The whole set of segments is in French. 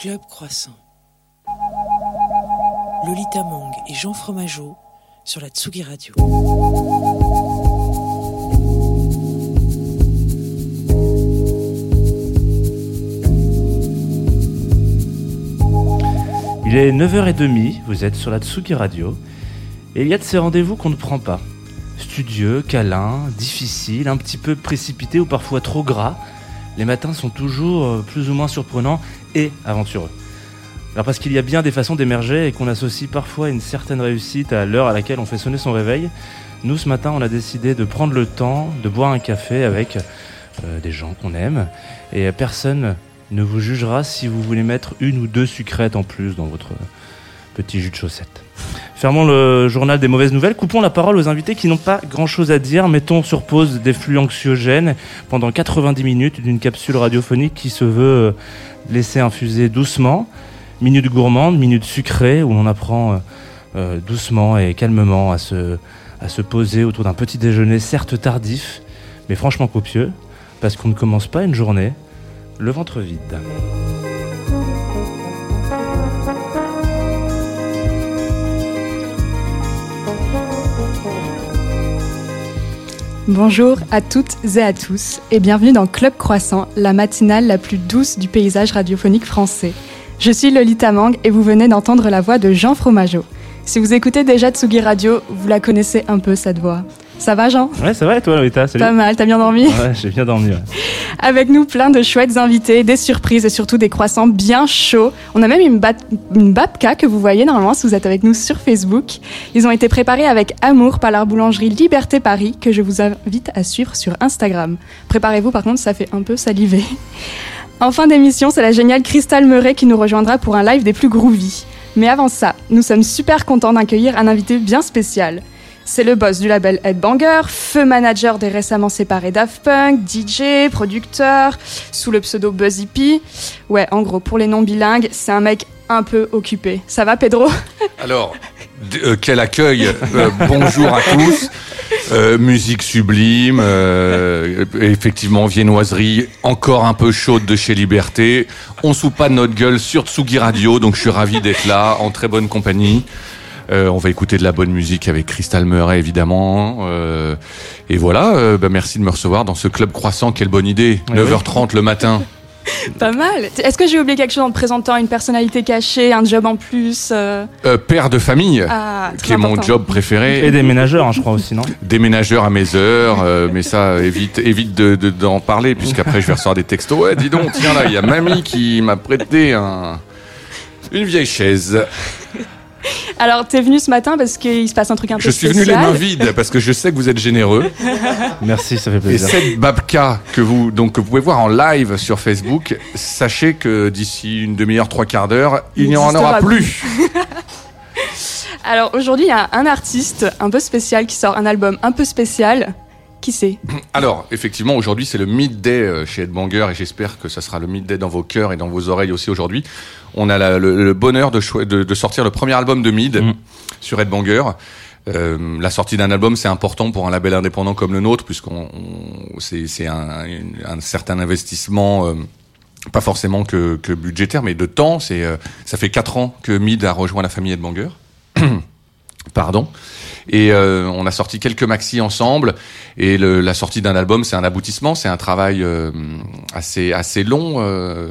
Club Croissant. Lolita Mang et Jean Fromageau sur la Tsugi Radio. Il est 9h30, vous êtes sur la Tsugi Radio, et il y a de ces rendez-vous qu'on ne prend pas. Studieux, câlin, difficile, un petit peu précipité ou parfois trop gras, les matins sont toujours euh, plus ou moins surprenants et aventureux. Alors parce qu'il y a bien des façons d'émerger et qu'on associe parfois une certaine réussite à l'heure à laquelle on fait sonner son réveil, nous ce matin on a décidé de prendre le temps de boire un café avec euh, des gens qu'on aime et personne ne vous jugera si vous voulez mettre une ou deux sucrètes en plus dans votre petit jus de chaussette. Fermons le journal des mauvaises nouvelles, coupons la parole aux invités qui n'ont pas grand-chose à dire, mettons sur pause des flux anxiogènes pendant 90 minutes d'une capsule radiophonique qui se veut euh, laisser infuser doucement, minutes gourmandes, minutes sucrées, où l'on apprend euh, euh, doucement et calmement à se, à se poser autour d'un petit déjeuner certes tardif, mais franchement copieux, parce qu'on ne commence pas une journée le ventre vide. Bonjour à toutes et à tous et bienvenue dans Club Croissant, la matinale la plus douce du paysage radiophonique français. Je suis Lolita Mang et vous venez d'entendre la voix de Jean Fromageau. Si vous écoutez déjà Tsugi Radio, vous la connaissez un peu cette voix. Ça va Jean Ouais, ça va et toi Lolita. Pas mal, t'as bien dormi Ouais, j'ai bien dormi. ouais. Avec nous plein de chouettes invités, des surprises et surtout des croissants bien chauds. On a même une babka que vous voyez normalement si vous êtes avec nous sur Facebook. Ils ont été préparés avec amour par la boulangerie Liberté Paris que je vous invite à suivre sur Instagram. Préparez-vous par contre, ça fait un peu saliver. En fin d'émission, c'est la géniale Crystal Meuret qui nous rejoindra pour un live des plus groovy. Mais avant ça, nous sommes super contents d'accueillir un invité bien spécial. C'est le boss du label Headbanger, feu manager des récemment séparés Daft Punk, DJ, producteur, sous le pseudo Buzzy P. Ouais, en gros, pour les non bilingues, c'est un mec un peu occupé. Ça va, Pedro? Alors, euh, quel accueil Euh, Bonjour à tous. Euh, musique sublime, effectivement viennoiserie encore un peu chaude de chez Liberté. On soupe pas notre gueule sur Tsugi Radio, donc je suis ravi d'être là en très bonne compagnie. Euh, on va écouter de la bonne musique avec Crystal Murray évidemment. Euh, et voilà, euh, bah, merci de me recevoir dans ce club croissant. Quelle bonne idée. Oui, 9h30 le matin. Pas mal. Est-ce que j'ai oublié quelque chose en te présentant une personnalité cachée, un job en plus euh, Euh, père de famille, Ah, qui est mon job préféré. Et des ménageurs, hein, je crois aussi, non? Déménageur à mes heures, euh, mais ça évite évite de de- d'en parler puisqu'après je vais recevoir des textos. Ouais, dis donc, tiens là, il y a mamie qui m'a prêté un une vieille chaise. Alors, t'es venu ce matin parce qu'il se passe un truc un peu Je suis venu les mains vides parce que je sais que vous êtes généreux. Merci, ça fait Et plaisir. cette babka que vous donc que vous pouvez voir en live sur Facebook, sachez que d'ici une demi-heure, trois quarts d'heure, il Il n'y en aura plus. Alors aujourd'hui, il y a un artiste un peu spécial qui sort un album un peu spécial. Qui c'est Alors, effectivement, aujourd'hui, c'est le midday euh, chez Headbanger et j'espère que ça sera le midday dans vos cœurs et dans vos oreilles aussi aujourd'hui. On a la- le, le bonheur de, choi- de, de sortir le premier album de Mid Mm. sur Headbanger. Euh, la sortie d'un album, c'est important pour un label indépendant comme le nôtre, puisqu'on on- c'est un, certain investissement. euh, pas forcément que, que budgétaire, mais de temps. C'est, euh, ça fait quatre ans que Mid a rejoint la famille Headbanger. Pardon. Et euh, on a sorti quelques maxi ensemble. Et le, la sortie d'un album, c'est un aboutissement, c'est un travail euh, assez assez long. euh,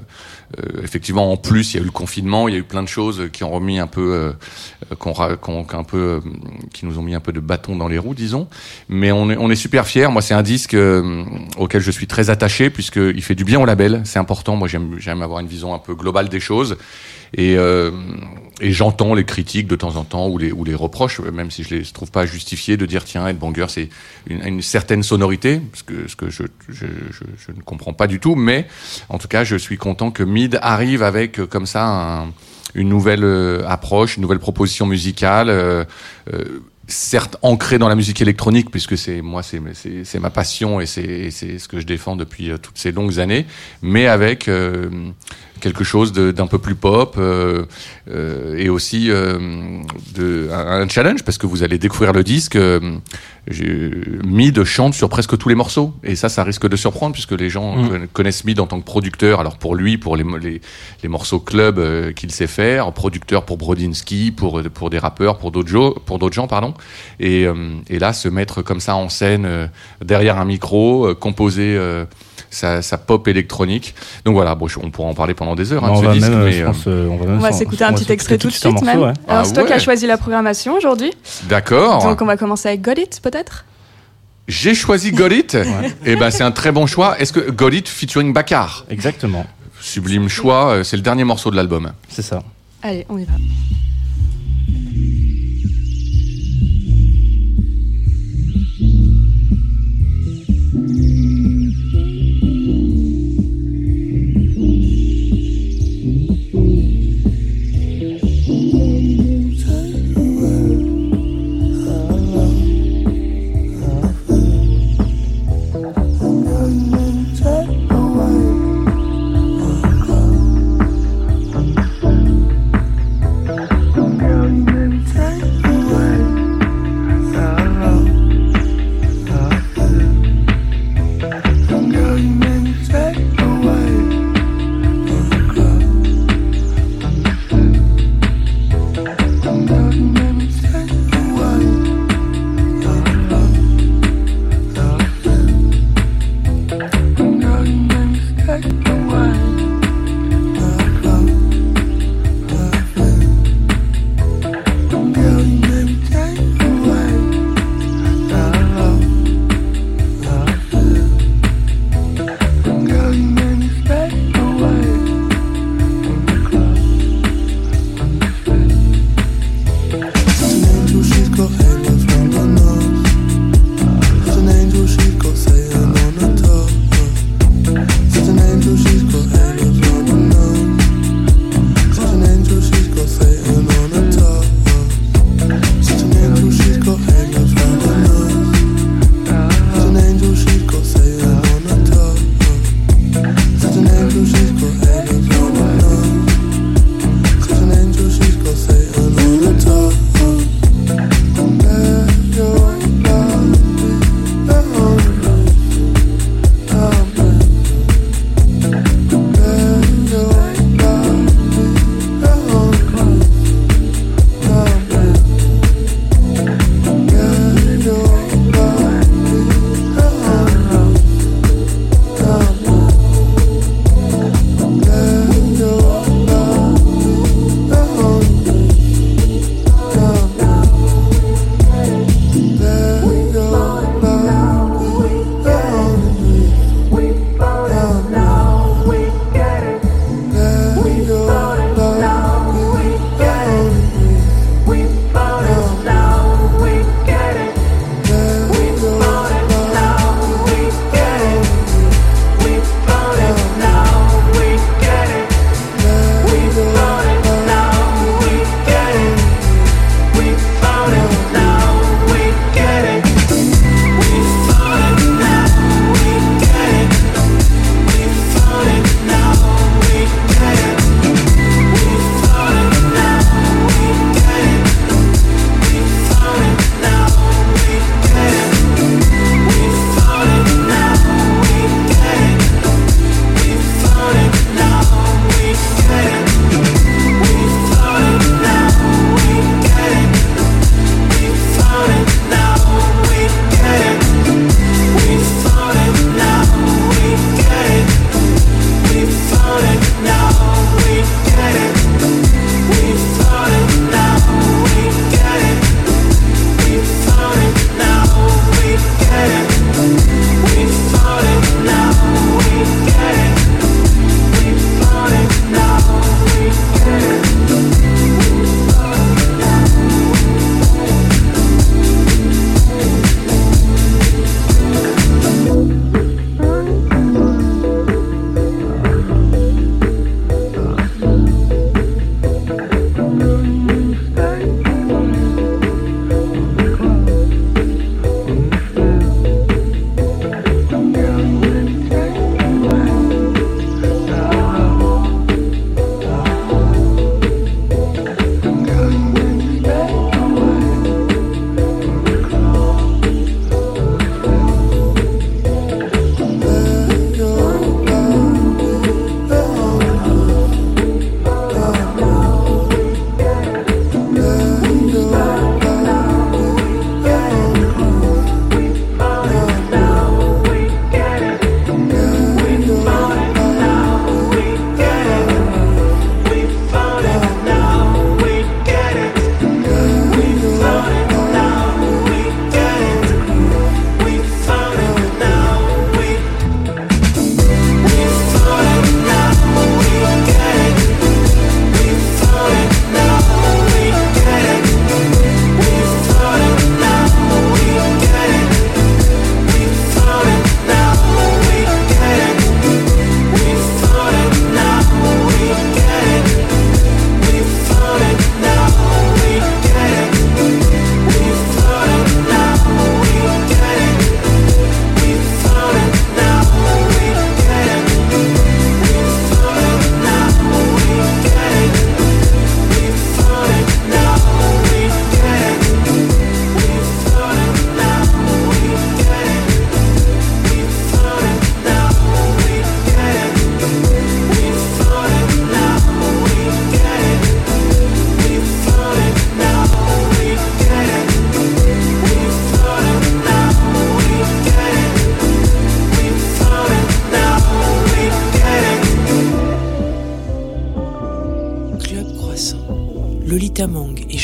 euh, effectivement, en plus, il y a eu le confinement, il y a eu plein de choses qui ont remis un peu, euh, euh, qu'on qu'on- qu'un peu, qui nous ont mis un peu de bâton dans les roues, disons. Mais on est, on est super fiers. Moi, c'est un disque auquel je suis très attaché puisqu'il fait du bien au label. C'est important. Moi, j'aime, j'aime avoir une vision un peu globale des choses. Et, et j'entends les critiques de temps en temps ou les, ou les reproches, même si je les trouve pas justifiés, de dire tiens, Headbanger, c'est une, une certaine sonorité, ce que, ce que je, je, je, je ne comprends pas du tout. Mais en tout cas, je suis content que Mid arrive avec euh, comme ça un- une nouvelle euh, approche, une nouvelle proposition musicale. euh, euh, certes ancrée dans la musique électronique puisque c'est moi c'est ma passion et c'est ce que je défends depuis euh, toutes ces longues années mais avec euh, quelque chose d'un peu plus pop euh, euh, et aussi euh, de, un, un challenge parce que vous allez découvrir le disque. Euh, Mid chante sur presque tous les morceaux et ça, ça risque de surprendre puisque les gens Mm. conna- connaissent Mid en tant que producteur. Alors pour lui, pour les, les, les morceaux club euh, qu'il sait faire, producteur pour Brodinski, pour pour des rappeurs, pour d'autres pour d'autres gens, pardon. Et, euh, et là, se mettre comme ça en scène euh, derrière un micro, euh, composer euh, sa, sa pop électronique. Donc voilà, bon, je- on pourra en parler pendant des heures hein, on, de ce va disque, même, mais je pense, euh, on va même On va s'en- s'écouter un petit extrait tout de suite morceau, même. ouais. Alors Ah c'est toi qui as ouais. choisi la programmation aujourd'hui. d'accord. Donc on va commencer avec Got It peut-être? J'ai choisi Got It. Et ben c'est un très bon choix. Est-ce que Got It featuring Bakar Exactement, Sublime choix. euh, C'est le dernier morceau de l'album. c'est ça. Allez, on y va.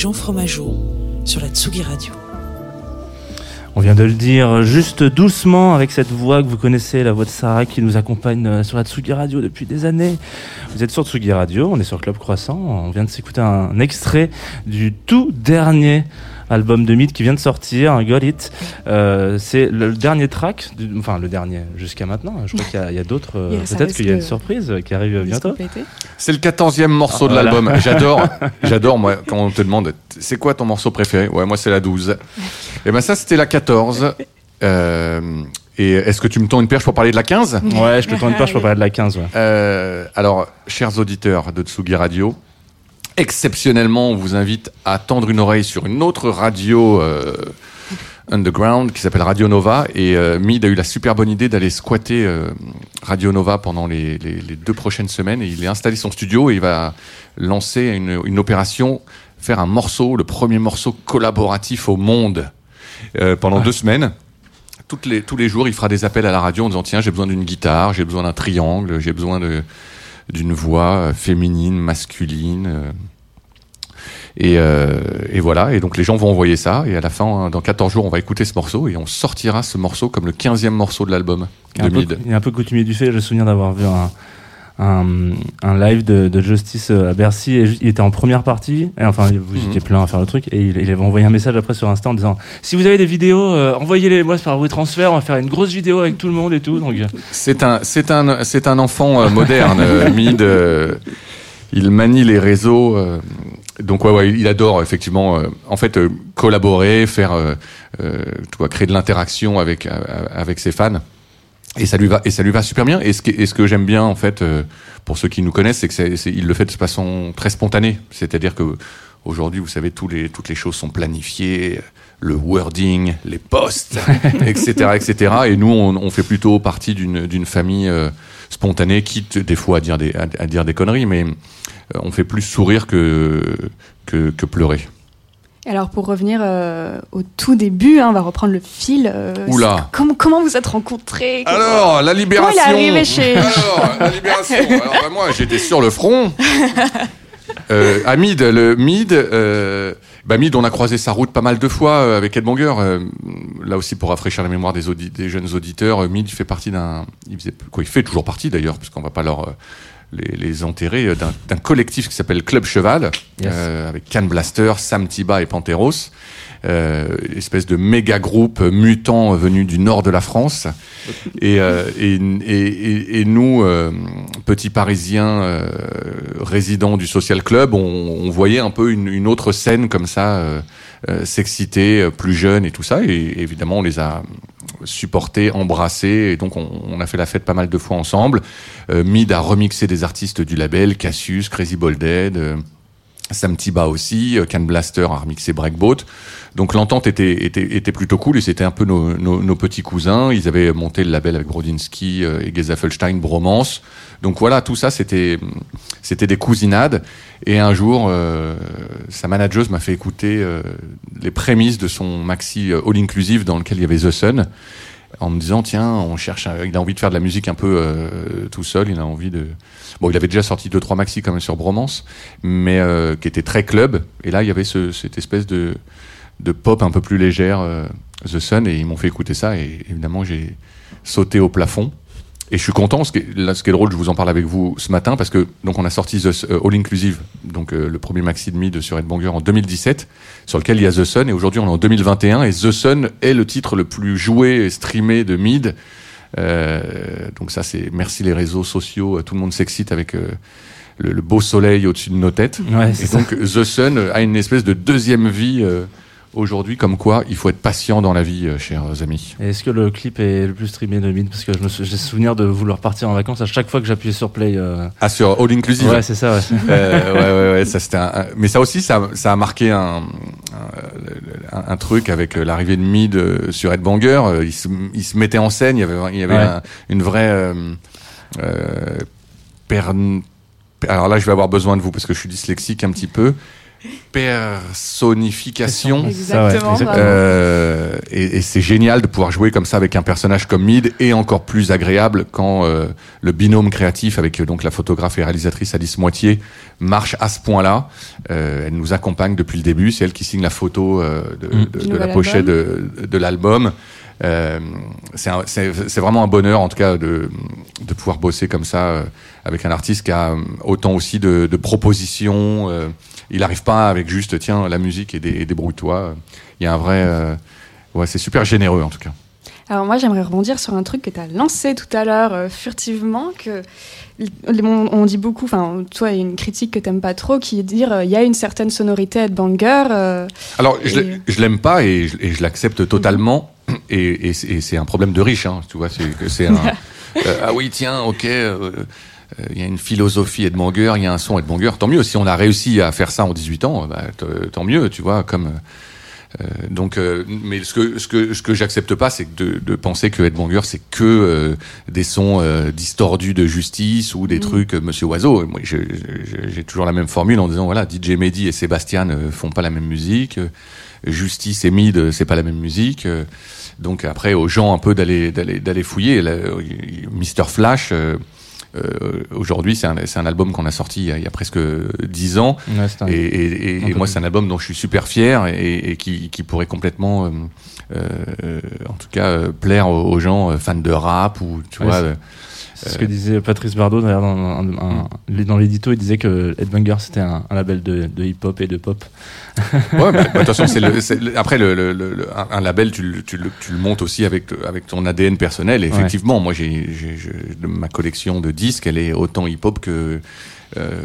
Jean Fromageau sur la Tsugi Radio. On vient de le dire juste doucement avec cette voix que vous connaissez, la voix de Sarah qui nous accompagne euh, sur la Tsugi Radio depuis des années. Vous êtes sur Tsugi Radio, on est sur Club Croissant. On vient de s'écouter un extrait du tout dernier album de Mythe qui vient de sortir, Got It. Euh, c'est le dernier track, du- enfin le dernier jusqu'à maintenant. Je crois qu'il y a, d'autres. euh, Peut-être qu'il y a une surprise qui arrive bientôt. C'est le quatorzième morceau de Voilà. l'album. J'adore, j'adore moi quand on te demande c'est quoi ton morceau préféré? Ouais, moi c'est la 12. Et ben ça c'était la 14. Euh, et est-ce que tu me tends une perche pour parler de la 15 Ouais, je te tends une page pour parler de la 15. Ouais. Euh, alors, chers auditeurs de Tsugi Radio, exceptionnellement, on vous invite à tendre une oreille sur une autre radio euh, underground qui s'appelle Radio Nova. Et euh, Mid a eu la super bonne idée d'aller squatter euh, Radio Nova pendant les, les- les deux prochaines semaines. Et il a installé son studio et il va lancer une, une opération, faire un morceau, le premier morceau collaboratif au monde euh, pendant deux semaines. Toutes les, tous les jours, il fera des appels à la radio en disant tiens, j'ai besoin d'une guitare, j'ai besoin d'un triangle, j'ai besoin de d'une voix euh, féminine, masculine. euh. Et, euh, et voilà, et donc les gens vont envoyer ça, et à la fin, hein, dans 14 jours, on va écouter ce morceau, et on sortira ce morceau comme le 15e morceau de l'album de un peu- Mid. il est un peu coutumier du fait. J'ai le souvenir d'avoir vu un, un, un live de, de Justice euh, à Bercy et il était en première partie. Et enfin, vous Mhm. étiez plein à faire le truc et il, il avait envoyé un message après sur Insta en disant si vous avez des vidéos, euh, envoyez-les moi par WeTransfer. On va faire une grosse vidéo avec tout le monde et tout. Donc euh, C'est un, c'est un, c'est un enfant euh, moderne, euh, Mid. il manie les réseaux. donc ouais, ouais, il adore effectivement. en fait, collaborer, faire, tu vois, créer de l'interaction avec avec ses fans. Et ça lui va, et ça lui va super bien. Et ce, qui- et ce que j'aime bien en fait, euh, pour ceux qui nous connaissent, c'est que c'est, c'est- il le fait de façon très spontanée. C'est-à-dire que aujourd'hui, vous savez, tous les, toutes les choses sont planifiées, le wording, les posts, etc., etc. Et nous, on, on fait plutôt partie d'une, d'une famille euh, spontanée, quitte des fois à dire des, à, à dire des conneries, mais euh, on fait plus sourire que, que, que pleurer. Alors pour revenir euh, au tout début, hein, on va reprendre le fil. euh, Oula. Comment, comment vous êtes rencontrés? Comment- Alors, la libération. Comment il est arrivé chez- Alors, la libération. Alors, bah, moi, j'étais sur le front. Euh, à Mid, le Mid, euh, bah Mid, on a croisé sa route pas mal de fois euh, avec Ed Banger. Là aussi, pour rafraîchir la mémoire des, audi- des jeunes auditeurs, Mid fait partie d'un, il faisait quoi, il fait toujours partie d'ailleurs, puisqu'on va pas leur les, les enterrer, euh, d'un collectif qui s'appelle Club Cheval, Yes. euh, avec Can Blaster, Sam Tiba et Panteros. Euh, espèce de méga groupe mutant venu du nord de la France et, euh, et, et, et- nous euh, petits parisiens euh, résidents du social club on, on voyait un peu une, une autre scène comme ça euh, euh, s'exciter euh, plus jeune et tout ça. Et, évidemment on les a supportés embrassés. Et donc on, a fait la fête pas mal de fois ensemble. Euh, Mid a remixé des artistes du label Cassius Crazy Bolded euh, Sam Tiba aussi, euh, Can Blaster a remixé Breakboat. Donc l'entente était, était, était plutôt cool et c'était un peu nos, nos, nos petits cousins. Ils avaient monté le label avec Brodinski euh, et Gezafelstein, Bromance. Donc voilà, tout ça c'était des cousinades. Et un jour, euh, sa manageuse m'a fait écouter euh, les prémices de son maxi euh, all inclusive dans lequel il y avait The Sun en me disant tiens on cherche un- il a envie de faire de la musique un peu euh, tout seul il a envie de bon il avait déjà sorti deux trois maxi quand même sur Bromance mais euh, qui était très club et là il y avait ce, cette espèce de de pop un peu plus légère euh, The Sun et ils m'ont fait écouter ça et évidemment j'ai sauté au plafond et je suis content, ce qui est, là, ce qui est drôle, je vous en parle avec vous ce matin, parce que donc on a sorti The, euh, All Inclusive, donc euh, le premier maxi de mid sur Ed Banger en 2017, sur lequel il y a The Sun, et aujourd'hui on est en 2021, et The Sun est le titre le plus joué et streamé de mid. Donc ça c'est merci les réseaux sociaux, tout le monde s'excite avec le, le beau soleil au-dessus de nos têtes. ouais, Et ça. donc The Sun a une espèce de deuxième vie euh, aujourd'hui, comme quoi il faut être patient dans la vie, euh, chers amis. Est-ce que le clip est le plus streamé de Mid Parce que je me sou- j'ai souvenir de vouloir partir en vacances à chaque fois que j'appuyais sur play. euh, Ah sur All Inclusive? Ouais, c'est ça. Ouais. Euh, ouais, ouais, ouais, ça c'était un, un- mais ça aussi, ça, ça a marqué un, un, un truc avec l'arrivée de Mid sur Ed Banger. euh, Il se, il se mettait en scène, il y avait, il y avait Ouais. un- une vraie. Pern- Alors là, je vais avoir besoin de vous parce que je suis dyslexique un petit peu. Personnification. Exactement. Euh, et et c'est génial de pouvoir jouer comme ça avec un personnage comme Mid et encore plus agréable quand euh, le binôme créatif avec euh, donc la photographe et réalisatrice Alice Moitié marche à ce point-là. Euh, elle nous accompagne depuis le début, c'est elle qui signe la photo euh, de, Mm. de- de la pochette de, de l'album. Euh, c'est vraiment un bonheur en tout cas de, de pouvoir bosser comme ça euh, avec un artiste qui a euh, autant aussi de, de propositions. euh, il n'arrive pas avec juste tiens la musique et, dé- et débrouille-toi. Il y a un vrai ouais c'est super généreux en tout cas. Alors moi, j'aimerais rebondir sur un truc que tu as lancé tout à l'heure euh, furtivement, que on, on dit beaucoup, enfin toi, il y a une critique que t'aimes pas trop, qui est de dire euh, il y a une certaine sonorité headbanger. euh, Alors, je, Et- je l'aime pas et je, et je l'accepte totalement. Et, et c'est et c'est un problème de riche, hein, tu vois. C'est un. euh, ah oui, tiens, ok. euh, euh, Il y a une philosophie Edmonger, il y a un son Edmonger. Tant mieux. Si on a réussi à faire ça en 18 ans, bah, tant mieux, tu vois. Comme euh, donc, euh, mais ce que ce que ce que j'accepte pas, c'est de, de penser que Edmonger c'est que euh, des sons distordus de justice ou des Mm. trucs Monsieur Oiseau. Moi, j'ai toujours la même formule en disant voilà, DJ Mehdi et Sébastien ne font pas la même musique. Justice et Mid, c'est pas la même musique. Donc après, aux gens un peu d'aller d'aller d'aller fouiller. Là, euh, Mr Flash. euh, euh, Aujourd'hui, c'est un, c'est un album qu'on a sorti il y a, il y a presque dix ans. Ouais, un- Et, et- et- et moi, c'est un album dont je suis super fier et, et qui, qui pourrait complètement, euh, euh, en tout cas, euh, plaire aux, gens euh, fans de rap ou tu Ouais, vois. C'est- ce que disait Patrice Bardot dans, l'édito, il disait que Headbanger c'était un, un label de, de hip-hop et de pop. Ouais, mais, bah, le- après le, le- le- un, label, tu, le- tu, le, tu le montes aussi avec avec ton ADN personnel. Et Ouais. effectivement, moi, j'ai, ma collection de disques, elle est autant hip-hop que euh,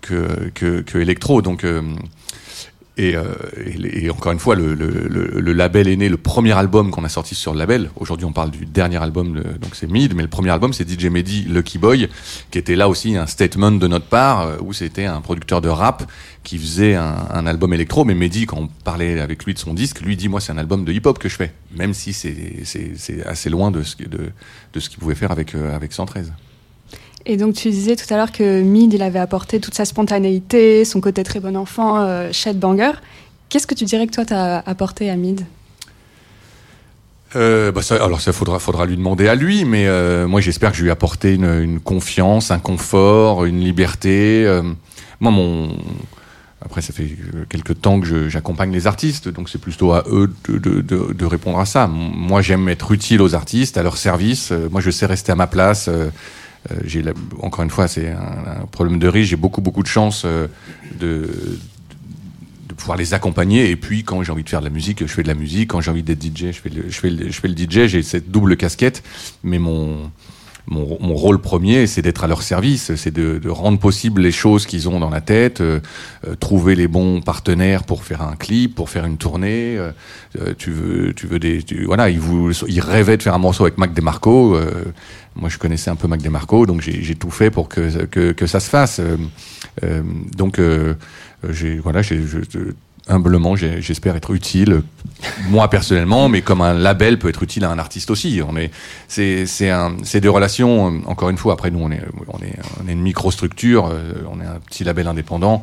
que, que que électro. Donc euh, et, euh, et, encore une fois, le, le, le, le label est né, le premier album qu'on a sorti sur le label. Aujourd'hui, on parle du dernier album, donc c'est Mid, mais le premier album, c'est DJ Mehdi, Lucky Boy, qui était là aussi un statement de notre part, euh, où c'était un producteur de rap qui faisait un, un album électro. Mais Mehdi, quand on parlait avec lui de son disque, lui dit, moi, c'est un album de hip-hop que je fais, même si c'est assez loin de ce, de ce qu'il pouvait faire avec, euh, avec 113. Et donc tu disais tout à l'heure que Mid, il avait apporté toute sa spontanéité, son côté très bon enfant, euh, Headbanger. Qu'est-ce que tu dirais que toi t'as apporté à Mid? Euh, bah alors ça faudra, faudra lui demander à lui, mais euh, moi j'espère que je lui ai apporté une, confiance, un confort, une liberté. Euh, moi mon après ça fait quelques temps que j'accompagne les artistes, donc c'est plutôt à eux de, de, répondre à ça. Moi j'aime être utile aux artistes, à leur service. Moi je sais rester à ma place. Euh, j'ai encore une fois c'est un, un problème de riche. J'ai beaucoup beaucoup de chance euh, de de pouvoir les accompagner. Et puis quand j'ai envie de faire de la musique je fais de la musique. Quand j'ai envie d'être DJ je fais le, je fais le, je fais le DJ j'ai cette double casquette. Mais mon mon, mon rôle premier, c'est d'être à leur service, c'est de, de rendre possible les choses qu'ils ont dans la tête, euh, euh, trouver les bons partenaires pour faire un clip, pour faire une tournée. euh, euh, tu veux, tu veux des, tu- voilà, ils, vou- ils rêvaient de faire un morceau avec Mac DeMarco. euh, moi, je connaissais un peu Mac DeMarco, donc j'ai tout fait pour que que, que ça se fasse. euh, donc, j'ai voilà, j'ai humblement, j'espère être utile, moi personnellement, mais comme un label peut être utile à un artiste aussi. On est, c'est, c'est un, c'est des relations. Encore une fois, après nous, on est, on est, on est une microstructure, euh, on est un petit label indépendant.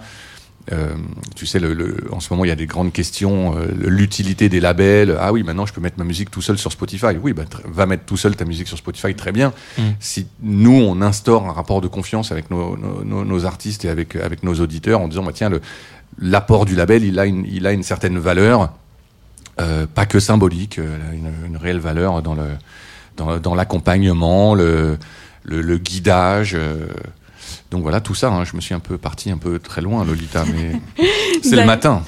Euh, tu sais, le, le- en ce moment, il y a des grandes questions. euh, l'utilité des labels. Ah oui, maintenant, je peux mettre ma musique tout seul sur Spotify. Oui, bah, va mettre tout seul ta musique sur Spotify, très bien. Mm. Si nous, on instaure un rapport de confiance avec nos, nos, nos- nos artistes et avec, avec nos auditeurs, en disant, bah, tiens, le, l'apport du label, il a une, il a une certaine valeur, euh, pas que symbolique, euh, une, une réelle valeur dans le, dans, dans l'accompagnement, le, le, le guidage. euh, donc voilà, tout ça, hein, je me suis un peu parti un peu très loin, Lolita, mais c'est le D'accord. matin.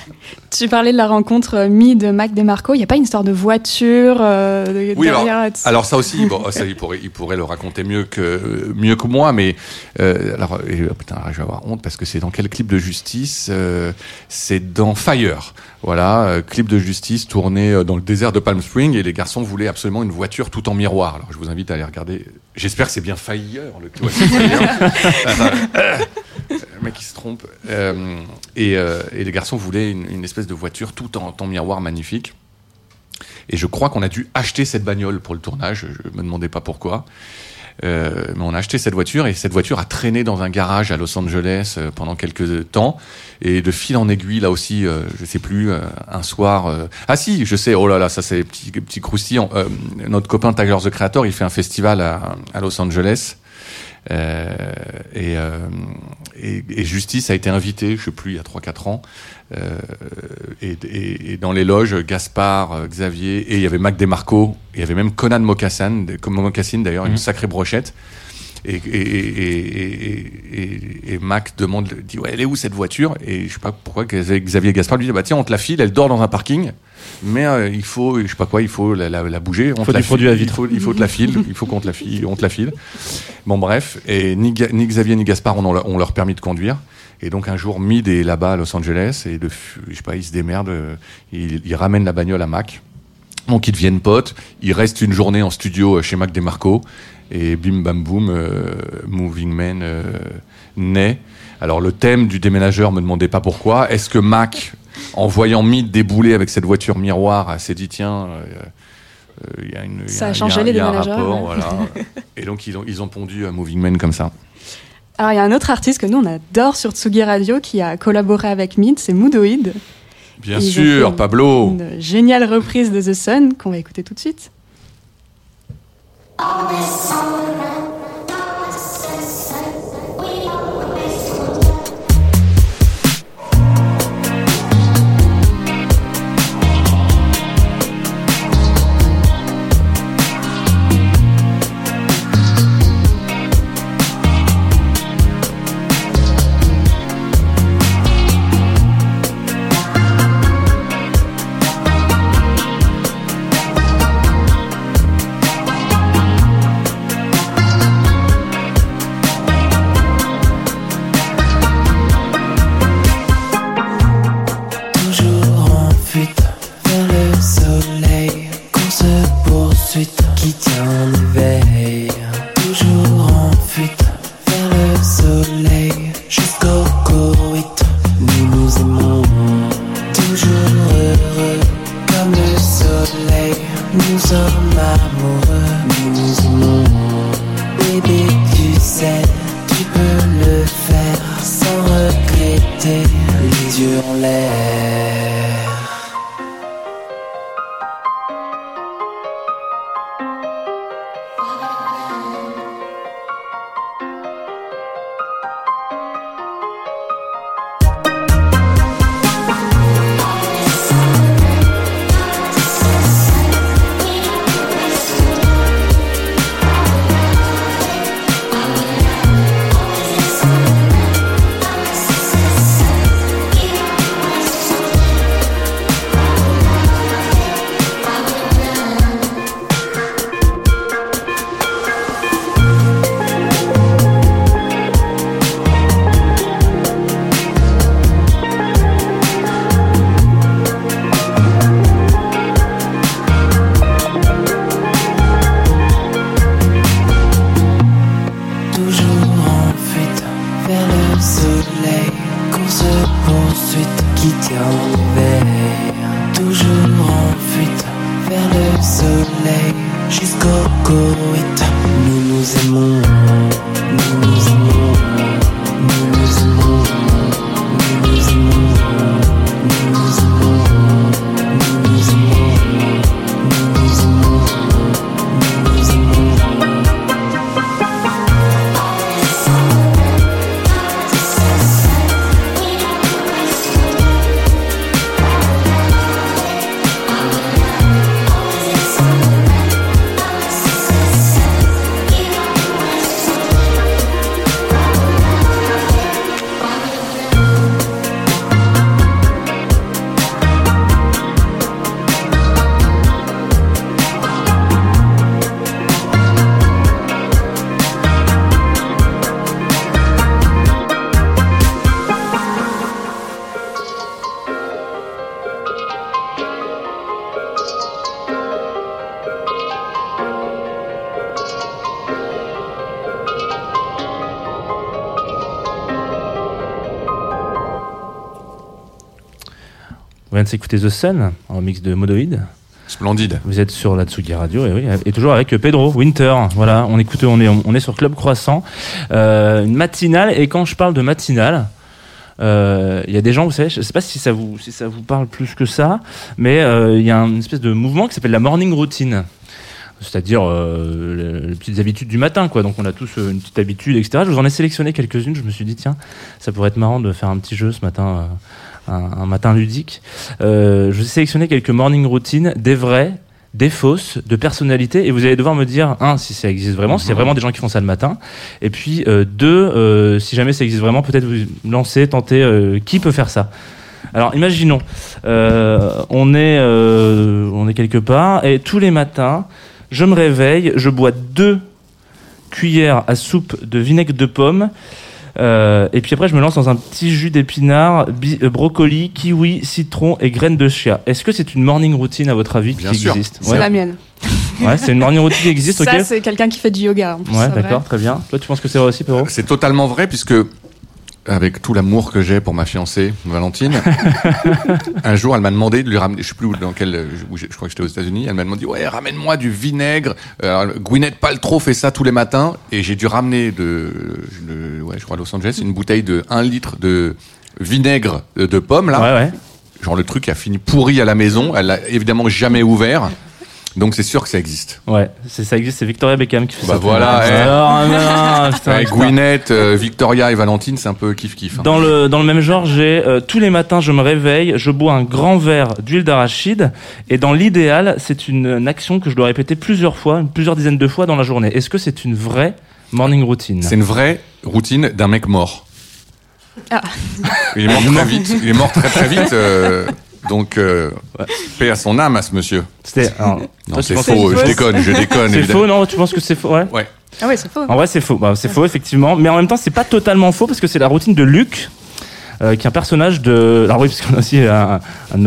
Tu parlais de la rencontre euh, Mid Mac DeMarco. Il n'y a pas une histoire de voiture euh, de- Oui, alors- derrière Alors ça aussi, bon, ça, il, pourrait, il pourrait le raconter mieux que, mieux que moi, mais euh, alors, oh, putain, je vais avoir honte parce que c'est dans quel clip de justice euh, C'est dans Fire. Voilà, euh, clip de justice tourné euh, dans le désert de Palm Springs et les garçons voulaient absolument une voiture tout en miroir. Alors je vous invite à aller regarder. J'espère que c'est bien Fire. Le Fire. Le mec qui se trompe. Euh, et, euh, et les garçons voulaient une, espèce de voiture tout en, miroir magnifique. Et je crois qu'on a dû acheter cette bagnole pour le tournage. Je me demandais pas pourquoi. Euh, mais on a acheté cette voiture et cette voiture a traîné dans un garage à Los Angeles euh, pendant quelques temps. Et de fil en aiguille, là aussi, euh, je sais plus, euh, un soir. Ah si, je sais. Oh là là, ça c'est petit petit croustillant. Notre copain Tyler the Creator, il fait un festival à Los Angeles. Euh, et, euh, et, et Justice a été invité, je sais plus, il y a 3-4 ans. Euh, et, et, et dans les loges, Gaspard, Xavier, et il y avait Mac DeMarco, il y avait même Conan Mocassin, comme Mocassin d'ailleurs, une sacrée brochette. Et, et, et, et, et, et Mac demande, dit ouais, elle est où cette voiture? Et je sais pas pourquoi Xavier Gaspard lui dit bah tiens, on te la file, elle dort dans un parking, mais euh, il faut, je sais pas quoi, il faut la, la, la bouger. On Faut te la du produit file, à vitre. Il faut, il faut te la file, il faut qu'on te la file, on te la file. Bon bref, et ni, ni Xavier ni Gaspard ont, leur- ont leur permis de conduire. Et donc un jour, Mid est là-bas à Los Angeles et de, je sais pas, ils se démerdent, euh, ils, ils ramènent la bagnole à Mac. Donc ils deviennent potes, ils restent une journée en studio euh, chez Mac DeMarco et bim bam boum, euh, Moving Man euh, naît. Alors le thème du déménageur me demandait pas pourquoi. Est-ce que Mac, en voyant Mid débouler avec cette voiture miroir, s'est dit tiens, euh, il y a une, y Ça a y changé les y a un rapport, ouais. voilà. Et donc ils ont, ils ont pondu à Moving Man comme ça. Alors, il y a un autre artiste que nous, on adore sur Tsugi Radio qui a collaboré avec Mid, c'est Moodoid. Bien Ils sûr, Pablo. Une géniale reprise de The Sun qu'on va écouter tout de suite. Jusqu'au coït. Nous nous aimons, de s'écouter The Sun en mix de Modoid. Splendide. Vous êtes sur la Tsugi Radio et, oui, et toujours avec Pedro Winter. Voilà, on écoute, on est, on est sur Club Croissant, euh, une matinale. Et quand je parle de matinale, euh, il y a des gens, vous savez, je sais pas si ça vous, si ça vous parle plus que ça, mais euh, il y a une espèce de mouvement qui s'appelle la morning routine. C'est-à-dire euh, les, les petites habitudes du matin, quoi. Donc on a tous euh, une petite habitude, etc. Je vous en ai sélectionné quelques-unes. Je me suis dit tiens, ça pourrait être marrant de faire un petit jeu ce matin, euh, un, un matin ludique. Euh, je vous ai sélectionné quelques morning routines, des vraies, des fausses, de personnalité, et vous allez devoir me dire un si ça existe vraiment, s'il y a vraiment des gens qui font ça le matin, et puis euh, deux, euh, si jamais ça existe vraiment, peut-être vous lancer, tenter euh, qui peut faire ça. Alors imaginons, euh, on est euh, on est quelque part et tous les matins, je me réveille, je bois deux cuillères à soupe de vinaigre de pomme. Euh, et puis après, je me lance dans un petit jus d'épinards, euh, brocoli, kiwi, citron et graines de chia. Est-ce que c'est une morning routine à votre avis Bien qui sûr. existe C'est Ouais, la mienne. Ouais, c'est une morning routine qui existe, Ça, c'est quelqu'un qui fait du yoga. En plus, Ouais, d'accord, très bien. Toi, tu penses que c'est vrai aussi, Pedro C'est totalement vrai puisque avec tout l'amour que j'ai pour ma fiancée Valentine, un jour elle m'a demandé de lui ramener, je sais plus où, dans quel, je, je crois que j'étais aux États-Unis, elle m'a demandé ouais ramène-moi du vinaigre. Euh, Alors, Gwyneth Paltrow fait ça tous les matins et j'ai dû ramener de, de- ouais je crois à Los Angeles une bouteille de 1 litre de vinaigre de, de pomme là. Ouais, ouais. Genre le truc a fini pourri à la maison, elle l'a évidemment jamais ouvert. Donc c'est sûr que ça existe. Ouais, c'est, ça existe, c'est Victoria Beckham qui fait Bah ça. voilà, eh. Alors, non, putain, Ouais, putain. Gwyneth, euh, Victoria et Valentine, c'est un peu kiff kiff. hein. Dans le, dans le même genre, j'ai euh, tous les matins, je me réveille, je bois un grand verre d'huile d'arachide, et dans l'idéal, c'est une, une action que je dois répéter plusieurs fois, plusieurs dizaines de fois dans la journée. Est-ce que c'est une vraie morning routine? C'est une vraie routine d'un mec mort. Ah. Il est mort très vite. Il est mort très très vite. euh, donc, euh, paix à son âme à ce monsieur. C'était, alors, Non, toi, tu c'est faux. c'est Je faux. déconne, je déconne. C'est évidemment. faux, non Tu penses que c'est faux Ouais. Ouais. Ah ouais, c'est faux. En vrai, c'est faux. Bah, c'est faux, effectivement. Mais en même temps, c'est pas totalement faux parce que c'est la routine de Luc, euh, qui est un personnage de. Alors oui, parce qu'on a aussi un, un,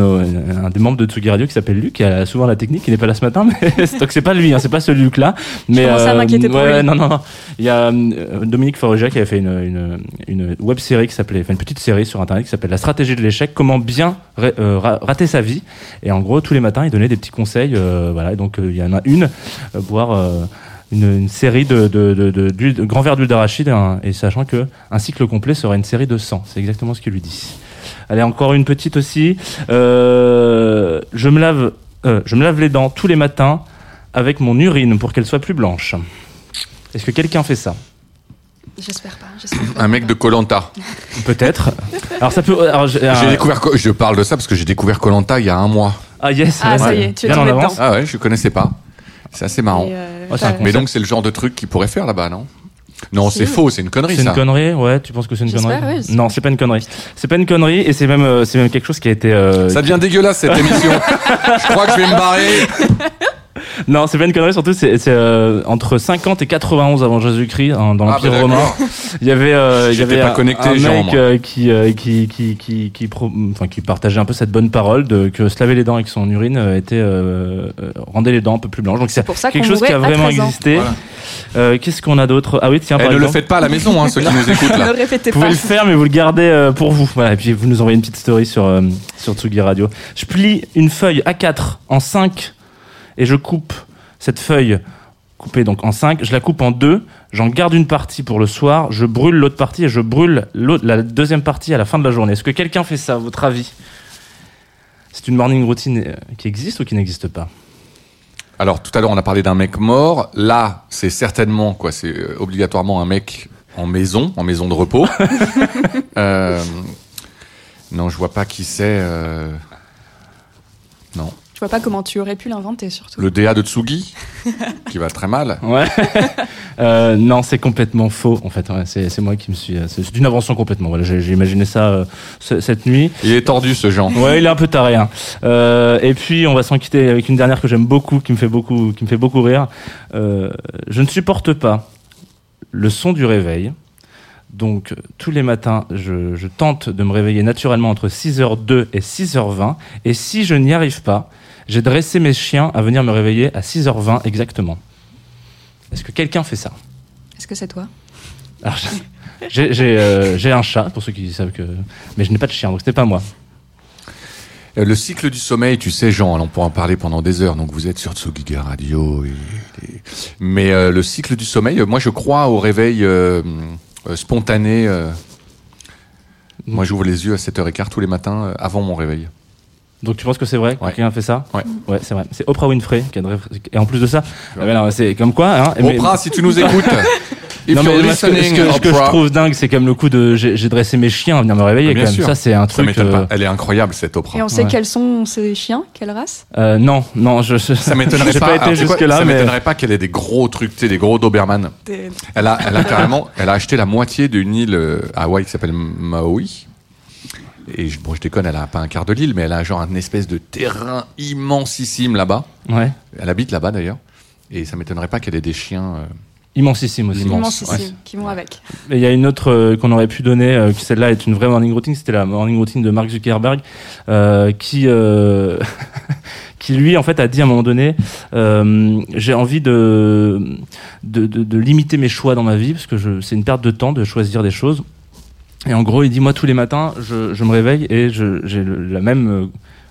un des membres de Tsugi Radio qui s'appelle Luc, qui a souvent la technique, qui n'est pas là ce matin, mais donc c'est pas lui, hein, c'est pas ce Luc-là. Mais commence à m'inquiéter pour ouais, lui. non, non, non. Il y a euh, Dominique Forogia qui a fait une, une, une web série qui s'appelait, enfin une petite série sur internet qui s'appelle La stratégie de l'échec, comment bien ra- euh, ra- rater sa vie. Et en gros, tous les matins, il donnait des petits conseils. euh, voilà, et donc euh, il y en a une, euh, boire. Une, une série de, de, de, de, grands verres d'huile d'arachide hein, et sachant que un cycle complet sera une série de 100. C'est exactement ce qu'il lui dit. Allez, encore une petite aussi. Euh, je, me lave, euh, je me lave les dents tous les matins avec mon urine pour qu'elles soient plus blanches. Est-ce que quelqu'un fait ça? J'espère pas. Un mec de Colanta. Peut-être. Alors ça peut. alors, j'ai- euh, découvert. Co- Je parle de ça parce que j'ai découvert Colanta il y a un mois. Ah yes. Ah, ouais, ça y est, tu es en avance. Ah ouais, je connaissais pas. C'est assez marrant. Et, euh, Mais donc c'est le genre de truc qu'il pourrait faire là-bas, non? Non, c'est faux. C'est une connerie C'est une connerie, ouais. Tu penses que c'est une connerie? oui, Non, c'est pas une connerie. C'est pas une connerie et c'est même, euh, c'est même quelque chose qui a été. euh, Ça devient dégueulasse cette émission. je crois que je vais me barrer. Non, c'est pas une connerie, surtout c'est c'est, euh, entre 50 et 91 avant Jésus-Christ, hein, dans Ah, l'Empire bah, romain. Il y avait, euh, il y avait pas un- connecté, un mec euh, qui, euh, qui, qui, qui, qui, pro- enfin, qui partageait un peu cette bonne parole de que se laver les dents avec son urine euh, était euh, rendait les dents un peu plus blanches. Donc c'est pour ça quelque chose qui a vraiment 13 ans. existé. Voilà. Euh, Qu'est-ce qu'on a d'autre? Ah oui, tiens, par ne le faites pas à la maison, hein, ceux qui nous écoutent Ne là. le répétez Vous pouvez pas. le faire, mais vous le gardez euh, pour vous. Voilà, et puis vous nous envoyez une petite story sur, euh, sur Tsugi Radio. Je plie une feuille A4 en 5 et je coupe cette feuille coupée donc en 5. Je la coupe en deux. J'en garde une partie pour le soir. Je brûle l'autre partie et je brûle la deuxième partie à la fin de la journée. Est-ce que quelqu'un fait ça, à votre avis? C'est une morning routine euh, qui existe ou qui n'existe pas? Alors tout à l'heure on a parlé d'un mec mort. Là c'est certainement quoi, c'est euh, obligatoirement un mec en maison, en maison de repos. Euh, non, je vois pas qui c'est. euh, Non, Je vois pas comment tu aurais pu l'inventer, surtout. le DA de Tsugi qui va très mal. Ouais. Euh, non, c'est complètement faux. En fait, Ouais, c'est c'est moi qui me suis. euh, C'est c'est une invention complètement. Voilà, j'ai j'ai imaginé ça euh, ce- cette nuit. Il est tordu ce Jean. Ouais, il est un peu taré. Hein. Euh, et puis, on va s'en quitter avec une dernière que j'aime beaucoup, qui me fait beaucoup, qui me fait beaucoup rire. Euh, je ne supporte pas le son du réveil. Donc, tous les matins, je, je tente de me réveiller naturellement entre 6h02 et 6h20. Et si je n'y arrive pas, j'ai dressé mes chiens à venir me réveiller à 6h20 exactement. Est-ce que quelqu'un fait ça? Est-ce que c'est toi? Alors, j'ai j'ai, euh, j'ai un chat, pour ceux qui savent que. Mais je n'ai pas de chien, donc c'était pas moi. Euh, Le cycle du sommeil, tu sais, Jean, on pourra en parler pendant des heures. Donc vous êtes sur Tsugiga Radio. et- et- Mais euh, le cycle du sommeil, moi je crois au réveil euh, euh, spontané. euh. Moi j'ouvre les yeux à 7h15 tous les matins euh, avant mon réveil. Donc tu penses que c'est vrai Ouais. quelqu'un a fait ça Ouais. Ouais, c'est vrai. C'est Oprah Winfrey qui a Et en plus de ça, alors, c'est comme quoi. Hein, mais- Oprah, si tu nous écoutes, non, mais ce que, ce que- ce que je trouve dingue, c'est comme le coup de j'ai dressé mes chiens à venir me réveiller. Bien quand même. sûr. Ça, c'est un truc. euh, pas. Elle est incroyable cette Oprah. Et on sait Ouais. quels sont ces chiens, quelle race? Euh, non, non, je, Ça m'étonnerait pas. pas été alors, c'est quoi jusque là, ça mais m'étonnerait pas qu'elle ait des gros trucs, tu sais, des gros Doberman. Des- Elle a, elle a carrément, elle a acheté la moitié d'une île euh, à Hawaï qui s'appelle Maui. Et je, bon, je déconne, elle a pas un quart de l'île, mais elle a genre un espèce de terrain immensissime là-bas. ouais, Elle habite là-bas d'ailleurs. Et ça m'étonnerait pas qu'elle ait des chiens. euh, immensissime aussi. Immense. Immensissime, ouais. qui vont avec. Et il y a une autre euh, qu'on aurait pu donner, euh, qui celle-là est une vraie morning routine, c'était la morning routine de Mark Zuckerberg, euh, qui, euh, qui lui en fait a dit à un moment donné, euh, j'ai envie de, de, de, de limiter mes choix dans ma vie parce que je, c'est une perte de temps de choisir des choses. Et en gros, il dit moi tous les matins, je, je me réveille et je, j'ai le, la même euh,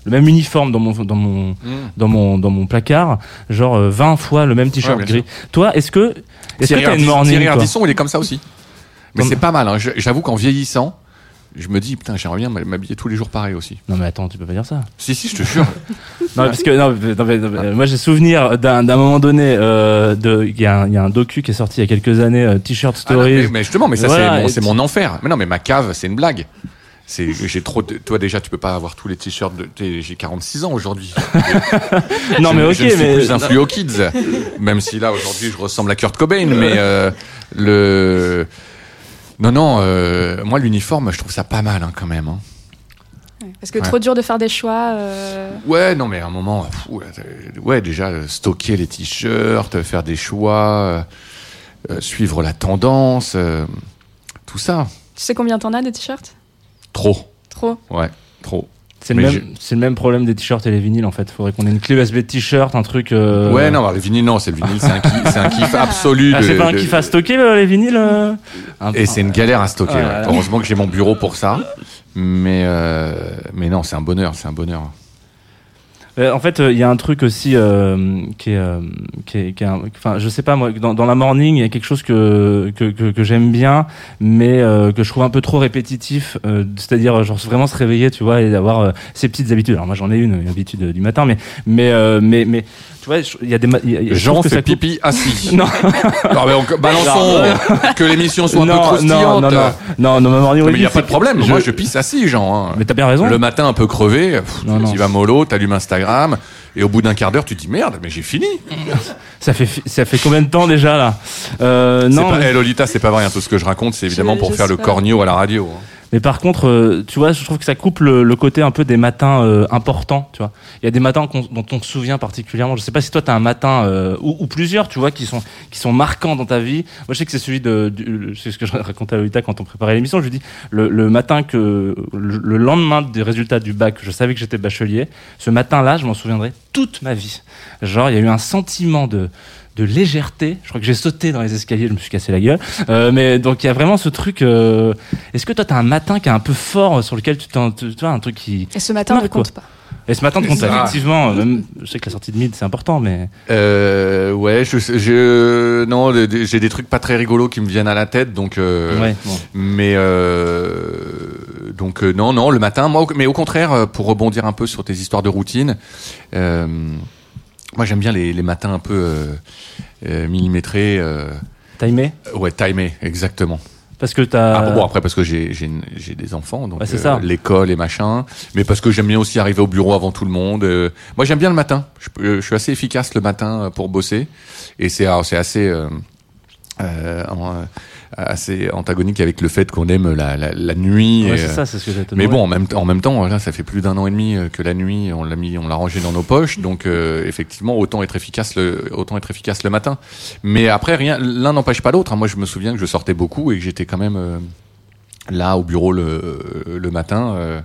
le même uniforme dans mon dans mon dans mon dans mon placard, genre euh, 20 fois le même t-shirt Ouais, gris. Toi, est-ce que est-ce que t'as une morning Thierry Ardisson, il est comme ça aussi. Mais c'est pas mal. hein. J'avoue qu'en vieillissant, je me dis putain, j'aimerais bien m'habiller tous les jours pareil aussi. Non mais attends, tu peux pas dire ça. Si si, je te jure. Non, parce que non, mais- non, mais- non, mais moi j'ai souvenir d'un moment donné, euh, il y, a un- il y a un docu qui est sorti il y a quelques années, euh, T-shirt Ah, Stories. mais, mais justement, mais ça Voilà, c'est mon, enfer. Mais non, mais ma cave, c'est une blague. C'est, j'ai trop. de- toi déjà, tu peux pas avoir tous les t-shirts. J'ai 46 ans aujourd'hui. non mais ok, je ne suis mais plus influé aux kids. Même si là aujourd'hui, je ressemble à Kurt Cobain, mais euh, le. Non, non. euh, moi, l'uniforme, je trouve ça pas mal hein, quand même. hein. Parce que Ouais. trop dur de faire des choix. euh, Ouais, non, mais à un moment, ouais, euh, ouais, déjà stocker les t-shirts, faire des choix, euh, suivre la tendance, tout ça. Tu sais combien t'en as des t-shirts? Trop. Trop? Ouais, trop. C'est le même, c'est le même problème des t-shirts et les vinyles en fait. Faudrait qu'on ait une clé USB de t-shirt, un truc. euh, Ouais, non, alors, les vinyles, non, c'est le vinyle, c'est un, kiff, c'est un kiff absolu. Ah, c'est pas un de- kiff à stocker le- les vinyles. euh Un- Et c'est une galère à stocker. Ouais. voilà. Heureusement que j'ai mon bureau pour ça. Mais, euh, mais non, c'est un bonheur, c'est un bonheur. Euh, en fait, il y a un truc aussi euh, qui est, euh, qui est, qui est un- enfin, je sais pas moi, dans, dans la morning, il y a quelque chose que que, que, que j'aime bien, mais euh, que je trouve un peu trop répétitif. euh, C'est-à-dire, genre vraiment se réveiller, tu vois, et d'avoir euh, ces petites habitudes. Alors moi, j'en ai une, une habitude euh, du matin, mais mais euh, mais mais tu vois, je- il y a des, ma- y a- je Jean fait ça coupe- pipi assis. Non, Non, mais on- balançons que l'émission soit un peu non, non, croustillante. non, non, non, non, ma morning Mais il n'y a pas de problème. c'est- Moi, je- je pisse assis, Jean. hein. Mais t'as bien raison. Le matin un peu crevé, Non, non. tu vas mollo, t'allumes Instagram, et au bout d'un quart d'heure, tu te dis merde, mais j'ai fini. Ça fait ça fait combien de temps déjà là? Euh, Non, pas, mais- eh, Lolita, c'est pas vrai, hein, tout ce que je raconte, c'est évidemment Je- pour faire le cornio à la radio. hein. Mais par contre, euh, tu vois, je trouve que ça coupe le, côté un peu des matins euh, importants, tu vois. Il y a des matins dont on se souvient particulièrement. Je sais pas si toi, tu as un matin, euh, ou, plusieurs, tu vois, qui sont, qui sont marquants dans ta vie. Moi, je sais que c'est celui de... C'est ce que je racontais à Lolita quand on préparait l'émission. Je lui dis, le, le matin que... Le, le lendemain des résultats du bac, je savais que j'étais bachelier. Ce matin-là, je m'en souviendrai toute ma vie. Genre, il y a eu un sentiment de de légèreté. Je crois que j'ai sauté dans les escaliers, je me suis cassé la gueule. Euh, mais donc il y a vraiment ce truc. euh, Est-ce que toi t'as un matin qui est un peu fort sur lequel tu t'en, tu vois un truc qui. Et ce matin, ne compte pas. Et ce matin, tu comptes Ça. effectivement. euh, Même, je sais que la sortie de mid c'est important, mais Euh, ouais, je, je, non, j'ai des trucs pas très rigolos qui me viennent à la tête, donc. euh, ouais. Bon. Mais euh, donc euh, non, non, le matin. Moi, mais au contraire, euh, pour rebondir un peu sur tes histoires de routine, euh, moi j'aime bien les, les matins un peu euh, euh, millimétrés. Euh, Timé ouais, timés, exactement. Parce que t'as. Ah, bon, après parce que j'ai j'ai des enfants, donc euh, l'école et machin. Mais parce que j'aime bien aussi arriver au bureau avant tout le monde. euh, moi, j'aime bien le matin. Je, suis assez efficace le matin pour bosser, et c'est c'est assez euh, assez antagonique avec le fait qu'on aime la, la, la nuit. Ouais, et, c'est euh, ça, c'est ce que j'ai mais bon, en même, temps- en même temps, voilà, ça fait plus d'un an et demi euh, que la nuit, on l'a mis, on l'a rangé dans nos poches, donc euh, effectivement, autant être efficace le, autant être efficace le matin. Mais après, rien, l'un n'empêche pas l'autre. hein. Moi, je me souviens que je sortais beaucoup et que j'étais quand même euh, là au bureau le, le matin. euh,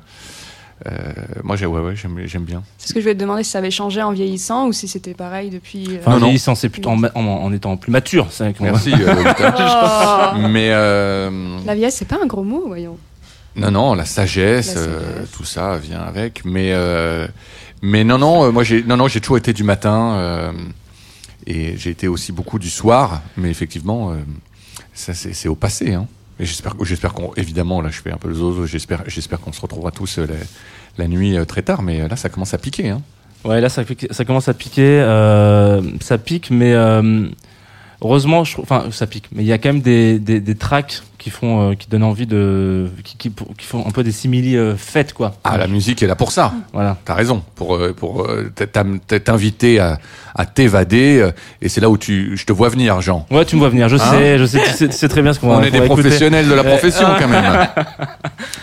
moi, j'ai, ouais, ouais, j'aime, j'aime bien. C'est ce que je vais te demander si ça avait changé en vieillissant ou si c'était pareil depuis. euh, Enfin, Non, en non. vieillissant, c'est plutôt en, en, en étant plus mature. C'est vrai qu'on- Merci. euh. Oh. Mais euh, La vieillesse, c'est pas un gros mot, voyons. Non, non, la sagesse, La euh, tout ça vient avec. Mais, euh, mais non, non, euh, moi j'ai, non, non, j'ai toujours été du matin euh, et j'ai été aussi beaucoup du soir. Mais effectivement, euh, ça c'est, c'est au passé. Hein. Et j'espère, j'espère qu'on, évidemment, là je fais un peu le zozo. J'espère, j'espère qu'on se retrouvera tous euh, la, la nuit euh, très tard. Mais euh, là, ça commence à piquer. Hein. Ouais, là, ça, ça commence à piquer. euh, ça pique, mais euh, heureusement. Enfin, ça pique. Mais il y a quand même des, des, des tracks qui font, euh, qui donnent envie de, qui, qui, qui font un peu des simili euh, fêtes, quoi. Ah, la musique est là pour ça. Voilà. T'as raison pour euh, pour euh, t'am- t'inviter à, à t'évader et c'est là où tu je te vois venir Jean. Ouais, tu me vois venir. Je Hein sais, je sais, tu sais, tu sais très bien ce qu'on va On est des écouter. professionnels de la profession quand même.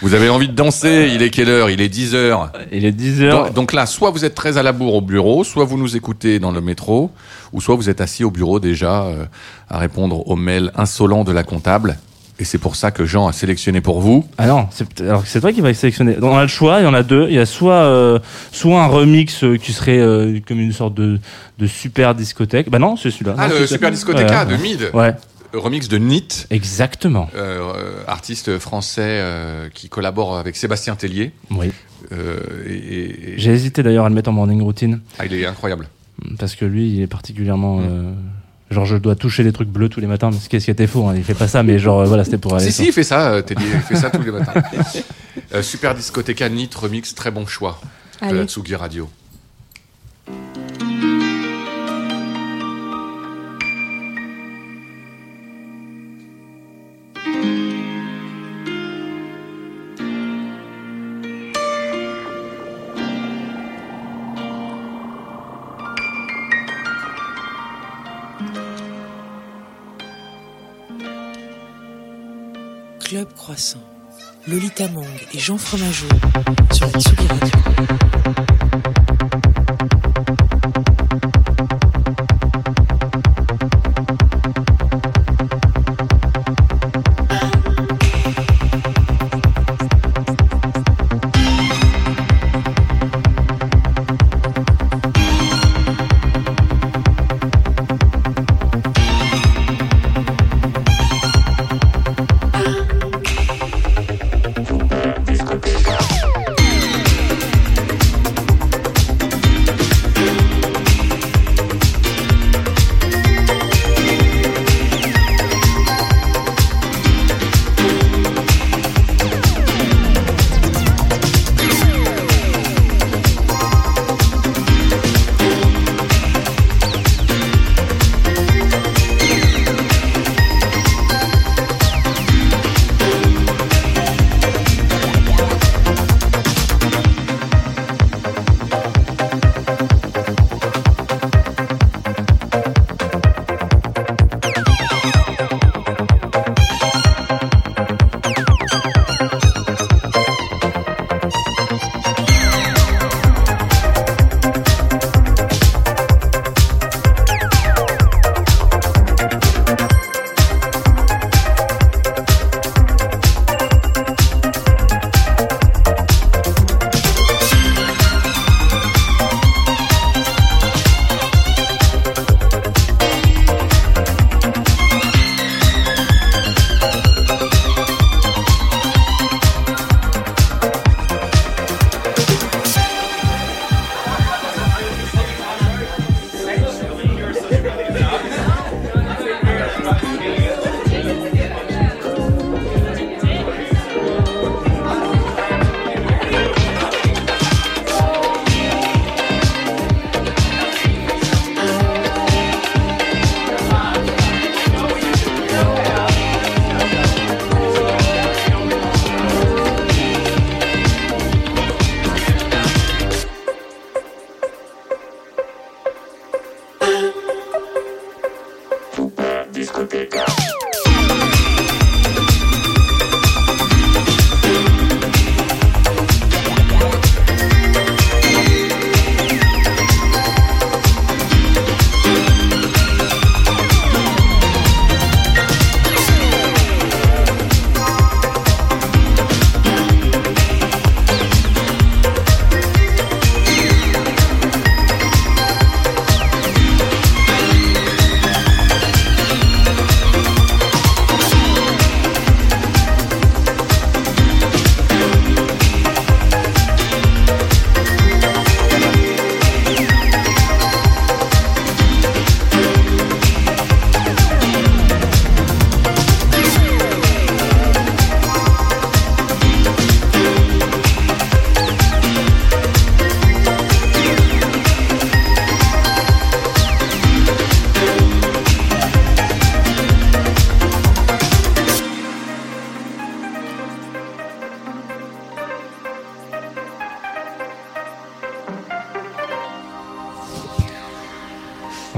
Vous avez envie de danser, il est quelle heure? Il est 10 heures. Il est 10 heures. Donc, donc là, soit vous êtes très à la bourre au bureau, soit vous nous écoutez dans le métro, ou soit vous êtes assis au bureau déjà euh, à répondre aux mails insolents de la comptable. Et c'est pour ça que Jean a sélectionné pour vous. Ah non, c'est toi qui vas sélectionner. On a le choix, il y en a deux. Il y a soit euh, soit un remix euh, qui serait euh, comme une sorte de de super discothèque. Bah non, c'est celui-là. Ah, Non, le Super Discoteca Ouais. de Mid, Ouais, remix de Nit, exactement. euh, artiste français euh, qui collabore avec Sébastien Tellier. Oui. Euh, et, et- et- J'ai hésité d'ailleurs à le mettre en morning routine Ah, il est incroyable. parce que lui, il est particulièrement. Mm. Genre, je dois toucher des trucs bleus tous les matins, mais ce qui ce qui était faux. Hein, il fait pas ça, mais genre euh, voilà, c'était pour aller. Si, sur- si, il fait ça, euh, Tellier, il fait ça tous les matins. Euh, Super Discoteca Nit remix, très bon choix de la. Tsugi Radio. Lolita Mang et Jean Fromageau sur la Radio.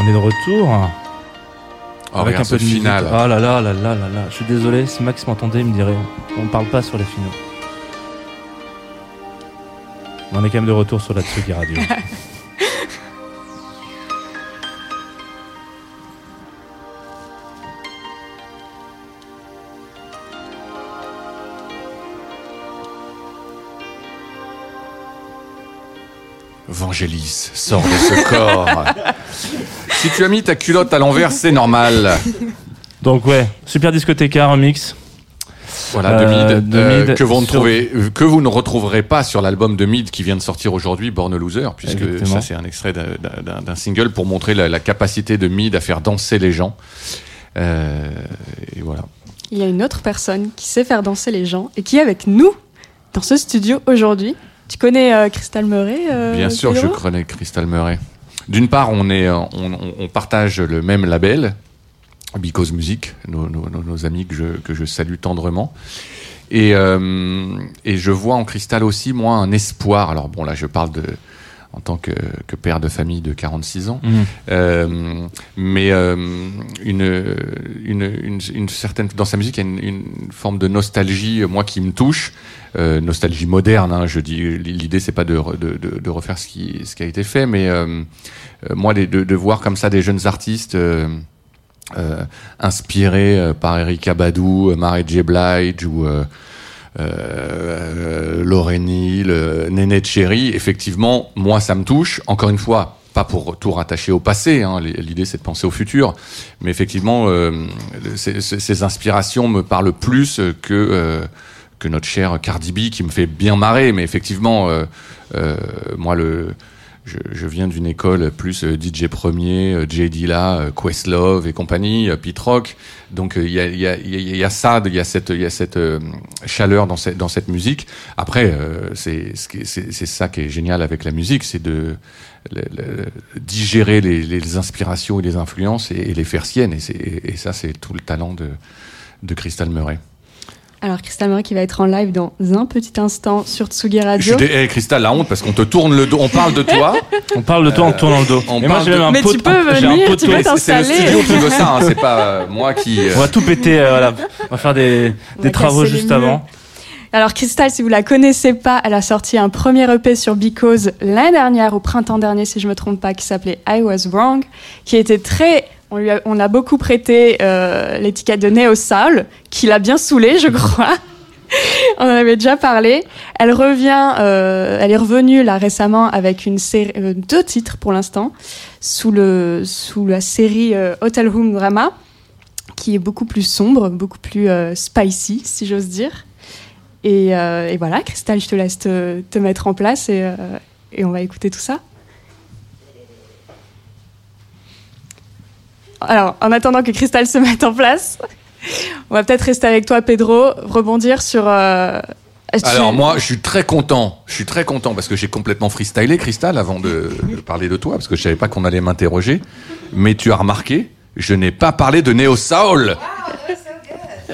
On est de retour. Oh, avec un peu de musique. final. Oh là là là là là là. Je suis désolé, si Max m'entendait, il me dirait on parle pas sur les finaux. On est quand même de retour sur la Tsugi Radio. Vangelis, sors de ce corps. si tu as mis ta culotte à l'envers, c'est normal. Donc ouais, super discothéca remix. Voilà, de Euh, Mid, de euh, Mid que, vous ne sur- trouvez, que vous ne retrouverez pas sur l'album de Mid qui vient de sortir aujourd'hui, Born a Loser, puisque Exactement. ça c'est un extrait d'un- single pour montrer la, la capacité de Mid à faire danser les gens. Euh, et voilà. Il y a une autre personne qui sait faire danser les gens et qui est avec nous dans ce studio aujourd'hui. Tu connais euh, Crystal Murray euh, Bien sûr, je connais Crystal Murray. D'une part, on, est, euh, on, on- on partage le même label, Because Music, nos, nos- nos- nos amis que je, que je salue tendrement. Et, euh, et je vois en Crystal aussi, moi, un espoir. Alors bon, là, je parle de, en tant que, que père de famille de 46 ans. Mhm. Euh, mais euh, une, une, une, une certaine dans sa musique, il y a une, forme de nostalgie, euh, moi qui me touche, euh, nostalgie moderne. Hein, je dis l'idée c'est pas de, re- de, de, de refaire ce qui ce qui a été fait, mais moi de, de voir comme ça des jeunes artistes. Inspirés par Erika Badou, euh, Mary J. Blige ou euh, euh, Hill, euh, Néné Cherry, effectivement, moi, ça me touche. Encore une fois, pas pour tout rattacher au passé. hein, L'idée, c'est de penser au futur. Mais effectivement, euh, ces, inspirations me parlent plus que euh, que notre cher Cardi B, qui me fait bien marrer. Mais effectivement, euh, moi, le je, je viens d'une école plus euh, DJ Premier, euh, J. Dilla, euh, Questlove et compagnie, Pete Rock. Donc il y, a, y, a, y a- ça, il y a cette, y a cette chaleur dans cette, dans cette musique. Après, c'est ça qui est génial avec la musique, c'est de le- le- digérer les, les inspirations et les influences et, les faire siennes. Et, et ça, c'est tout le talent de, de Crystal Murray. Alors Crystal Murray qui va être en live dans un petit instant sur Tsugi Je Radio. suis dé- eh, Crystal, la honte parce qu'on te tourne le dos, on parle de toi. On parle de toi en tournant le dos. on Et moi parle j'ai de- même un Mais pot tu peux j'ai un venir, tu peux tour. C'est le t'installer. studio qui veut ça, hein, c'est pas euh, moi qui. euh, On va tout péter, euh, voilà. On va faire des, des va travaux juste avant. Alors Crystal, si vous la connaissez pas, elle a sorti un premier EP sur Because l'année dernière, au printemps dernier, si je me trompe pas, qui s'appelait I Was Wrong, qui était très, on lui a, on a beaucoup prêté euh, l'étiquette de Neo Soul, qui l'a bien saoulé, je crois. on en avait déjà parlé. Elle revient, euh, elle est revenue là récemment avec une série, euh, deux titres pour l'instant, sous le sous la série Hotel Room Drama, qui est beaucoup plus sombre, beaucoup plus spicy, si j'ose dire. Et, et voilà, Christelle, je te laisse te, te mettre en place et, et on va écouter tout ça. Alors, en attendant que Christelle se mette en place, on va peut-être rester avec toi, Pedro, rebondir sur. euh, tu- Alors moi, je suis très content. Je suis très content parce que j'ai complètement freestylé, Cristal, avant de, parler de toi, parce que je savais pas qu'on allait m'interroger. Mais tu as remarqué, je n'ai pas parlé de Neo Soul.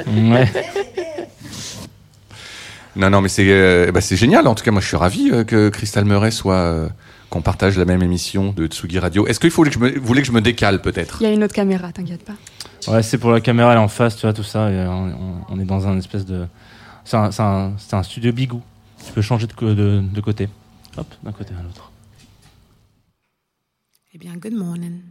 Ouais. Non, non, mais c'est euh, bah, c'est génial. En tout cas, moi, je suis ravi euh, que Crystal Murray soit euh, qu'on partage la même émission de Tsugi Radio. Est-ce qu'il faut que je me, vous voulez que je me décale peut-être? Il y a une autre caméra, t'inquiète pas. Ouais, c'est pour la caméra, elle est en face, tu vois, tout ça. et on, est dans un espèce de. C'est un, studio bigou. Tu peux changer de, de côté. Hop, d'un côté à l'autre. Eh bien, good morning.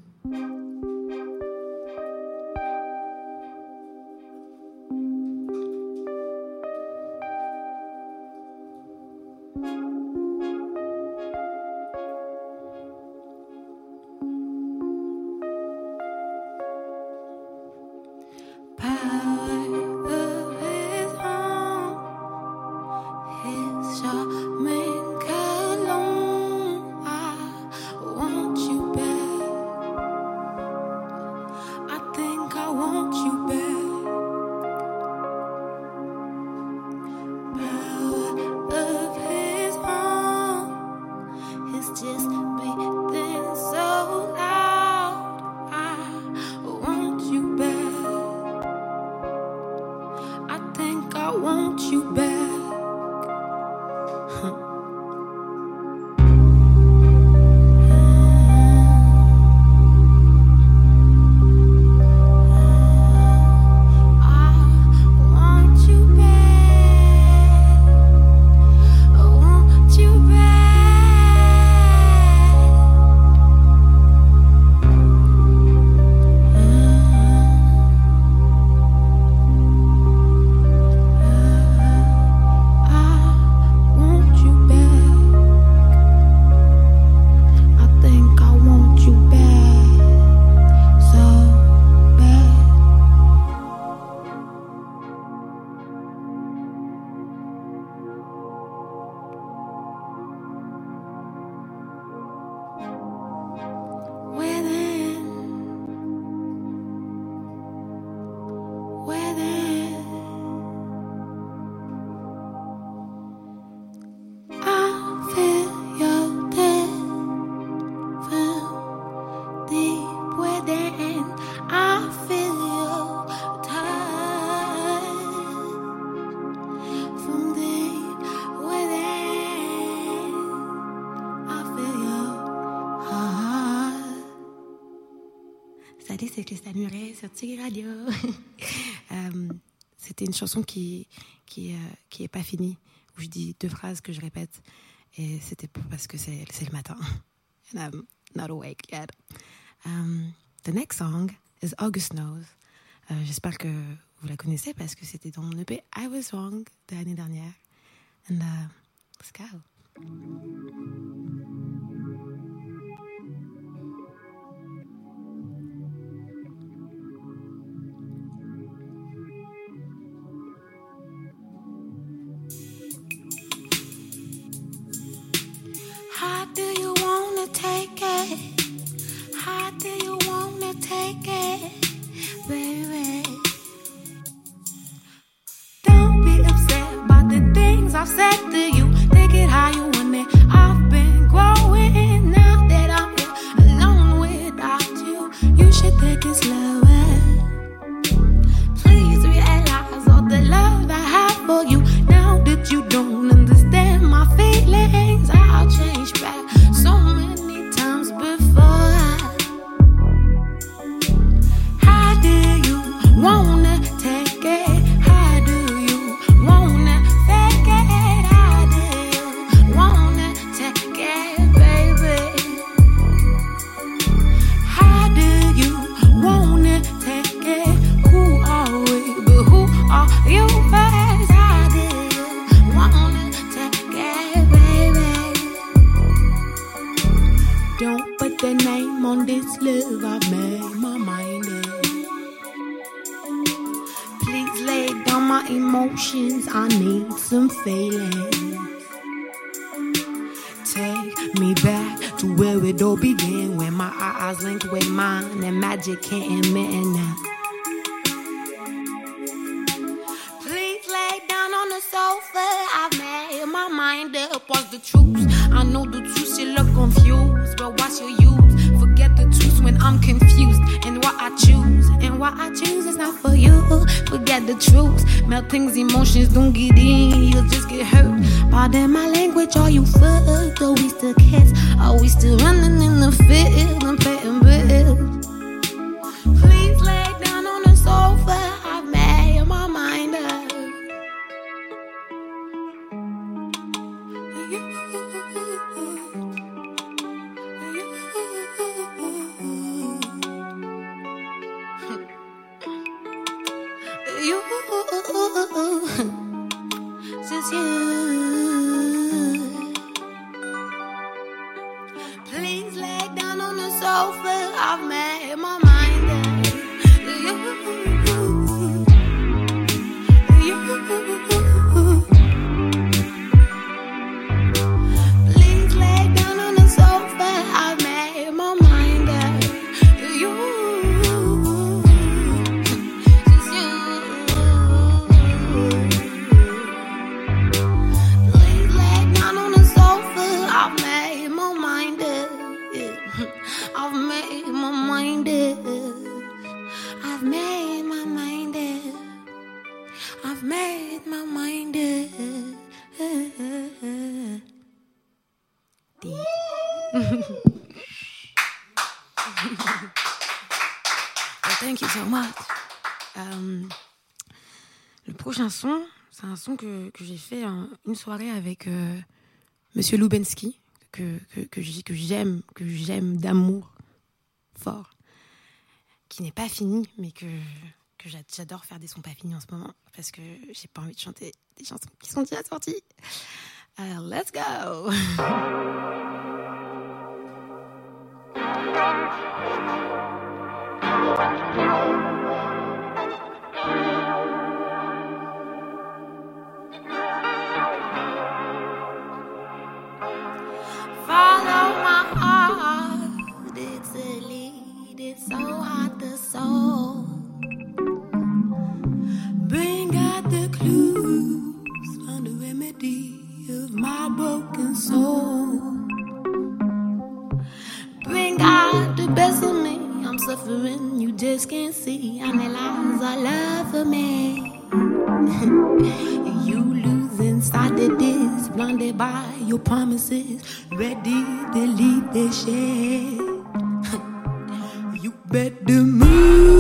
Radio. Euh, C'était une chanson qui euh, qui est pas finie où je dis deux phrases que je répète et c'était parce que c'est le matin and I'm not awake yet. Um, the next song is August Knows. J'espère que vous la connaissez parce que c'était dans mon EP I Was Wrong de l'année dernière. And uh, let's go. Do you wanna take it, baby? Don't be upset about the things I've said to you. Take it how you want it. I've been growing now that I'm here alone without you. You should take it slower. Please realize all the love I have for you. Now that you don't emotions. I need some feelings. Take me back to where it all began. When my eyes linked with mine and magic can't admit it now. Please lay down on the sofa. I've made my mind up. What's the truth? I know the truth. You look confused, but what's your use? Forget the truth when I'm confused. And what I choose, what I choose is not for you. Forget the truth. Melting's emotions don't get in. You'll just get hurt. Pardon my language. Are you fucked? Are we still kids? Are we still running in the field and paying bills? C'est un son que, que j'ai fait un- une soirée avec euh, Monsieur Lubensky, que, que, que j'aime, que j'aime d'amour fort, qui n'est pas fini, mais que, que j'a- j'adore faire des sons pas finis en ce moment, parce que j'ai pas envie de chanter des chansons qui sont déjà sorties. Alors, let's go! promises, ready to leave the shed. But the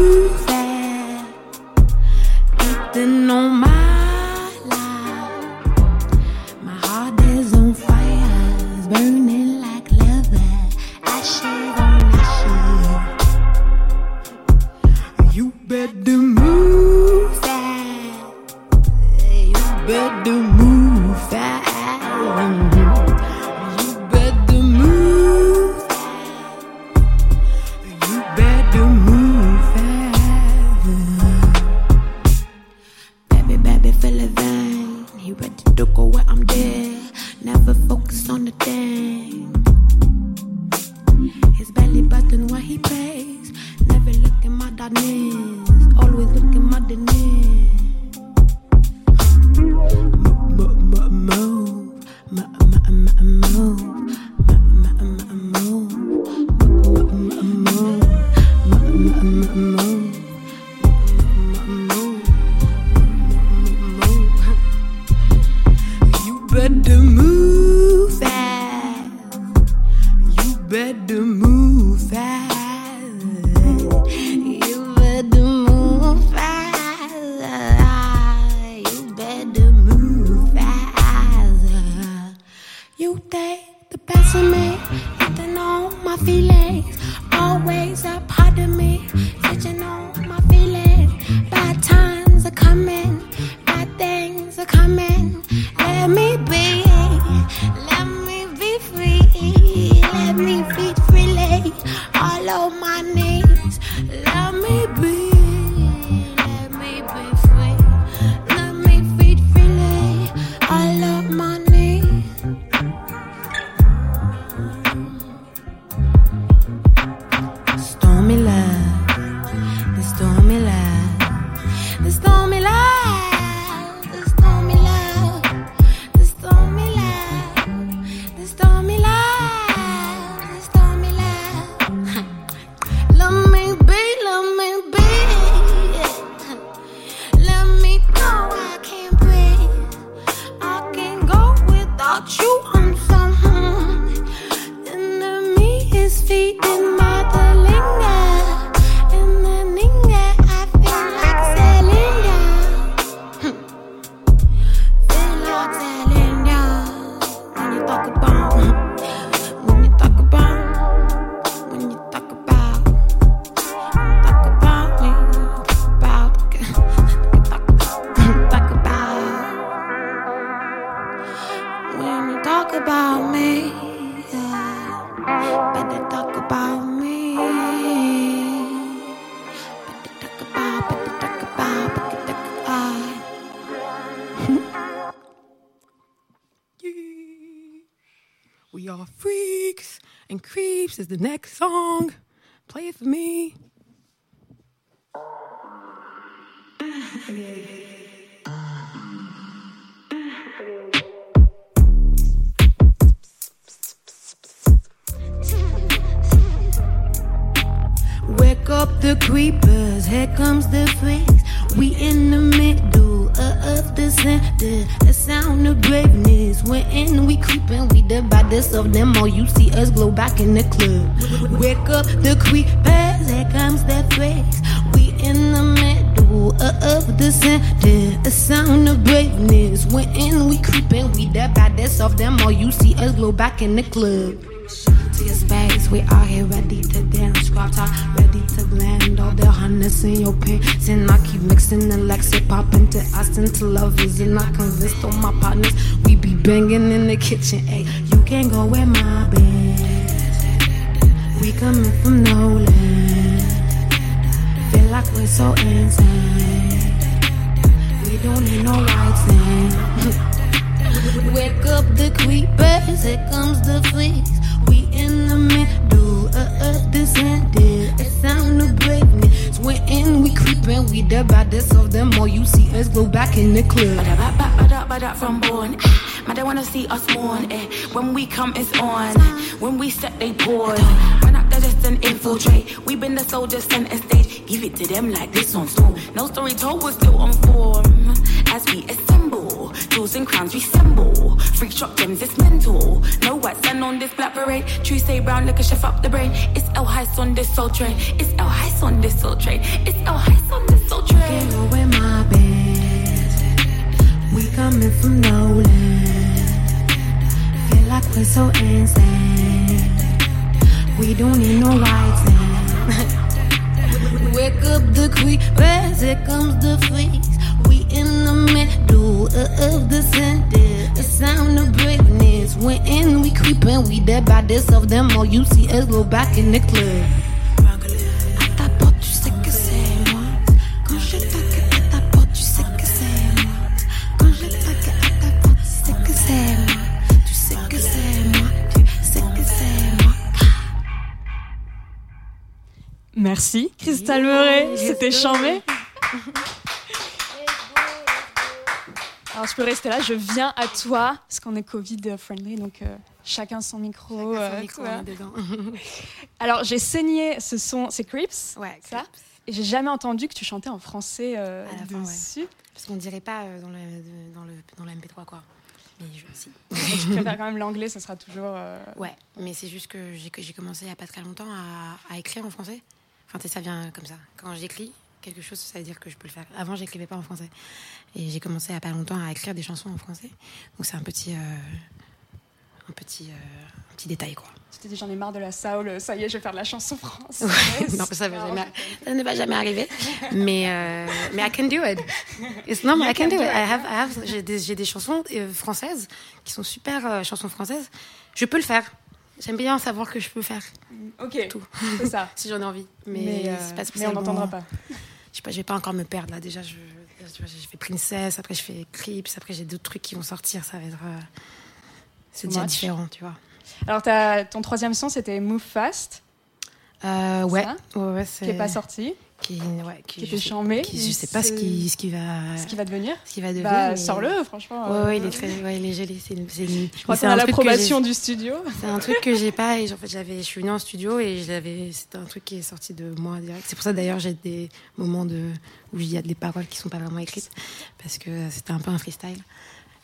the next song. Play it for me. Wake up the creepers, here comes the freaks. We in the middle uh, of the center. The sound of braveness. When we creeping, we the baddest of them all. You see us glow back in the club. Wake up the creepers, here comes the freaks. We in the middle of the center. The sound of braveness. When we creeping, we the baddest of them all. You see us glow back in the club to your space. We out here ready to dance, crop top, ready to blend all the harness in your pants. And I keep mixing the Lexi pop into us into lovers. And I convinced all my partners we be banging in the kitchen. Hey, you can't go with my band. We coming from no land. Feel like we're so insane. We don't need no white sand. Wake up the creepers, here comes the freaks. In the middle of the center. A sound of braveness. When we creeping, we the baddest of them all. You see us go back in the club. From born. Eh. Man, they wanna see us mourn. Eh. When we come, it's on. When we step, they pause. Run there just and infiltrate. We been the soldiers center stage. Give it to them like this on storm. No story told, we're still on form. As we assemble, jewels and crowns resemble. Freak shop gems, it's mental. No white sand on this black parade. True say brown like a chef up the brain. It's El Heist on this soul train. It's El Heist on this soul train. It's El Heist on this soul train. Can't go with my band. We coming from no land. Feel like we're so insane. We don't need no sand. Wake up the creepers, here comes the freaks. We in the middle of the sound of greatness. When in we creepin', we dead by this of them. All you see us go back in the club. Merci, Cristal Murray. C'était chambé. Alors, je peux rester là, je viens à toi, parce qu'on est Covid-friendly, donc euh, chacun son micro. Chacun son euh, micro, on est dedans. Alors, j'ai saigné ce son, c'est Creeps, Ouais, ça. Et j'ai jamais entendu que tu chantais en français euh, À la fin, ouais. dessus. Parce qu'on dirait pas euh, dans le, dans le, dans le MP3, quoi. Mais je, si. Mais tu préfères quand même l'anglais, ça sera toujours. euh, Ouais, mais c'est juste que j'ai commencé il y a pas très longtemps à, à écrire en français. Enfin, ça vient comme ça. Quand j'écris quelque chose, ça veut dire que je peux le faire. Avant, j'écrivais pas en français. Et j'ai commencé a pas longtemps à écrire des chansons en français. Donc c'est un petit, euh, un petit, euh, un petit détail, quoi. Dit, j'en ai marre de la soul, ça y est, je vais faire de la chanson française. non, ça, va jamais, ça ne va jamais arriver. Mais, euh, mais I can do it. It's, non, mais I can do it. I have, I have, j'ai des, j'ai des chansons euh, françaises qui sont super euh, chansons françaises. Je peux le faire. J'aime bien savoir que je peux faire Ok, tout. c'est ça. si j'en ai envie. Mais, Mais, euh, c'est pas mais on n'entendra pas. Je sais pas, je vais pas encore me perdre là. Déjà, je, j'ai fait Princess, après je fais Clips, après j'ai d'autres trucs qui vont sortir. Ça va être. euh, c'est déjà différent, tu vois. Alors, t'as- ton troisième son, c'était Move Fast, Euh, ouais, Ça? Ouais, ouais, qui n'est pas sorti, Qui, ouais, qui, qui je sais- chambé. qui- je sais pas ce qui, ce qui va. ce qui va devenir. ce qui va devenir. Bah, mais- sors-le, franchement. Ouais, euh, ouais, il est très, ouais, il est gelé. C'est, Je crois qu'on a l'approbation du studio. C'est un truc que j'ai pas. Et en fait, j'avais, je suis venue en studio et je l'avais. C'était un truc qui est sorti de moi direct. C'est pour ça d'ailleurs j'ai des moments de où il y a des paroles qui sont pas vraiment écrites parce que c'était un peu un freestyle.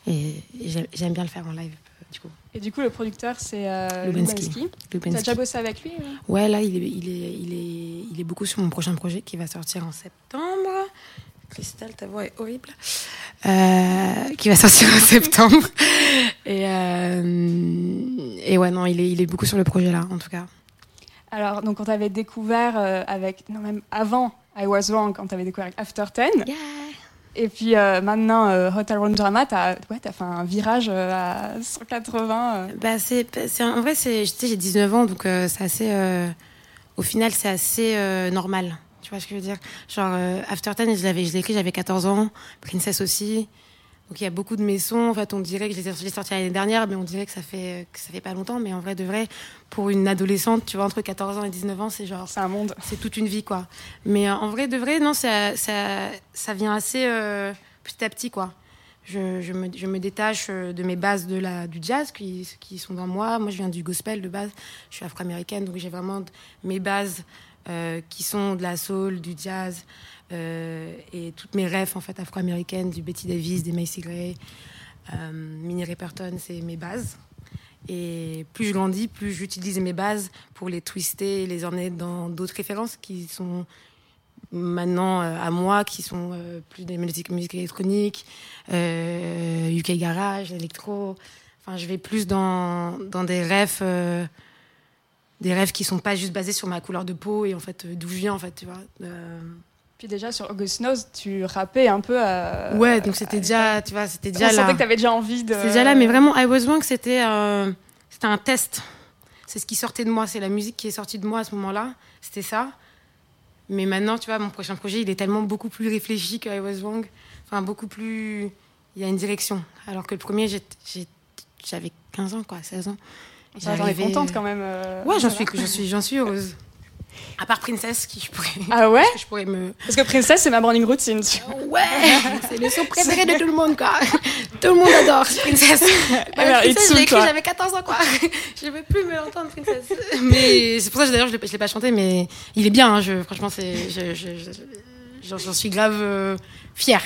Et, et j'aime, bien le faire en live euh, du coup. Et du coup, le producteur, c'est euh, Lubensky. Lubensky. T'as Lubensky. déjà bossé avec lui euh Ouais, là, il est, il, est, il, est, il est beaucoup sur mon prochain projet qui va sortir en septembre. Cristal, ta voix est horrible. Euh, qui va sortir en septembre. Et, euh, et ouais, non, il est, il est beaucoup sur le projet là, en tout cas. Alors, donc, quand t'avais découvert euh, avec. Non, même avant I Was Wrong, quand t'avais découvert avec After Ten. Et puis euh, maintenant, euh, Hotel Drama, t'as ouais, t'as fait un virage euh, à 180. euh. Bah, c'est, en vrai, j'ai 19 ans, donc c'est assez. au final, c'est assez normal. Tu vois ce que je veux dire? Genre, After Ten, je je l'ai écrit, j'avais 14 ans. Princess aussi. Donc il y a beaucoup de mes sons. En fait, on dirait que je les ai sortis l'année dernière, mais on dirait que ça fait que ça fait pas longtemps. Mais en vrai, de vrai, pour une adolescente, tu vois, entre 14 ans et 19 ans, c'est genre C'est un monde. c'est toute une vie quoi. Mais euh, en vrai de vrai non ça ça, ça vient assez euh, petit à petit quoi. Je, je, me, je me détache euh, de mes bases de la, du jazz qui, qui sont dans moi. Moi, je viens du gospel de base. Je suis afro-américaine, donc j'ai vraiment mes bases euh, qui sont de la soul, du jazz euh, et toutes mes rêves en fait afro-américaines, du Betty Davis, des Macy Gray, euh, Minnie Riperton, c'est mes bases. Et plus je grandis, plus j'utilise mes bases pour les twister et les emmener dans d'autres références qui sont maintenant euh, à moi, qui sont euh, plus des musiques, musique électroniques, euh, UK garage, électro. Enfin, je vais plus dans, dans des rêves, euh, des rêves qui sont pas juste basés sur ma couleur de peau et en fait euh, d'où je viens en fait, tu vois. Euh, Puis déjà, sur August Knows, tu rappais un peu à. ouais, donc c'était à- déjà, tu vois, c'était On déjà sentait là. que t'avais déjà envie de. C'est déjà là, mais vraiment, I Was Wrong, c'était euh, c'était un test. C'est ce qui sortait de moi, c'est la musique qui est sortie de moi à ce moment-là. C'était ça. Mais maintenant, tu vois, mon prochain projet, il est tellement beaucoup plus réfléchi que I Was Wrong. Enfin, beaucoup plus. Il y a une direction. Alors que le premier, j'avais 15 ans, quoi, 16 ans. J'en J'arrivais- contente quand même. euh, Ouais, j'en suis, suis, j'en suis heureuse. À part Princess, qui je pourrais, Ah ouais je pourrais me. Parce que Princess, c'est ma morning routine. tu vois. Ouais, c'est le son préféré de tout le monde, quoi. Tout le monde adore Princess. Elle mérite Princess, l'ai écrit, j'avais 14 ans, quoi. Je veux plus me l'entendre, Princess. Mais c'est pour ça que d'ailleurs, je ne l'ai pas chanté, mais il est bien. hein, je, franchement, c'est, je, je- je- j'en, suis grave euh, fière.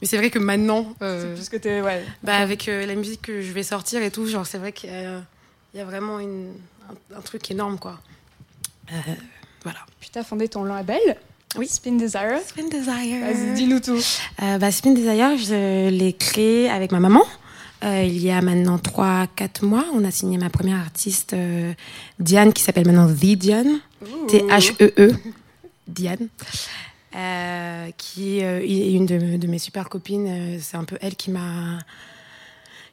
Mais c'est vrai que maintenant, euh, Parce que t'es. Ouais. bah, avec euh, la musique que je vais sortir et tout, genre, c'est vrai qu'il y a, il y a vraiment une, un, un truc énorme, quoi. Euh, voilà. Puis t'as fondé ton label. Oui. Spin Desire. Spin Desire. Vas-y, dis-nous tout. Euh, bah, Spin Desire, je l'ai créé avec ma maman. Euh, il y a maintenant 3-4 mois, on a signé ma première artiste, euh, Diane, qui s'appelle maintenant The Diane. T-H-E-E. Diane. Euh, qui est une de, de mes super copines. C'est un peu elle qui m'a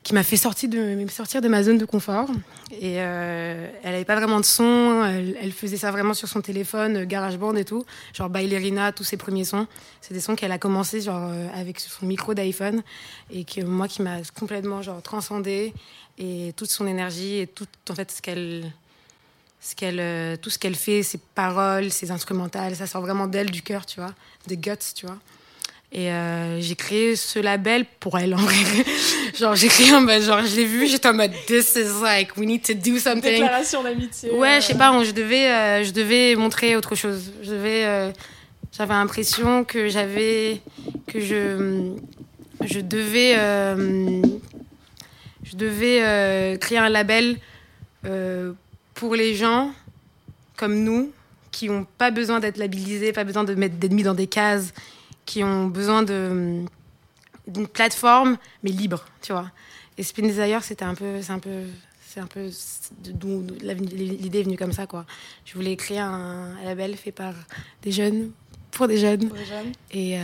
qui m'a fait sortir de, ma zone de confort. Et euh, elle avait pas vraiment de son. Elle, faisait ça vraiment sur son téléphone, euh, GarageBand et tout. Genre Bailerina, tous ses premiers sons. C'est des sons qu'elle a commencé genre euh, avec son micro d'iPhone et que moi qui m'a complètement genre transcendée et toute son énergie et tout en fait ce qu'elle ce qu'elle tout ce qu'elle fait, ses paroles, ses instrumentales, ça sort vraiment d'elle du cœur, tu vois, de guts, tu vois. Et euh, j'ai créé ce label pour elle en vrai. genre j'ai créé en mode genre je l'ai vu, j'étais en mode this is like we need to do something. Déclaration d'amitié. Ouais, je sais pas, je devais, euh, je devais montrer autre chose. Je devais, euh, j'avais l'impression que j'avais, que je, je devais, euh, je devais euh, créer un label euh, pour les gens comme nous qui ont pas besoin d'être labellisés, pas besoin de mettre d'être mis dans des cases, qui ont besoin de d'une plateforme mais libre, tu vois. Et Spin Desire, c'était un peu, c'est un peu, c'est un peu d'où l'idée est venue comme ça, quoi. Je voulais créer un label fait par des jeunes, pour des jeunes. Pour les jeunes. Et, euh,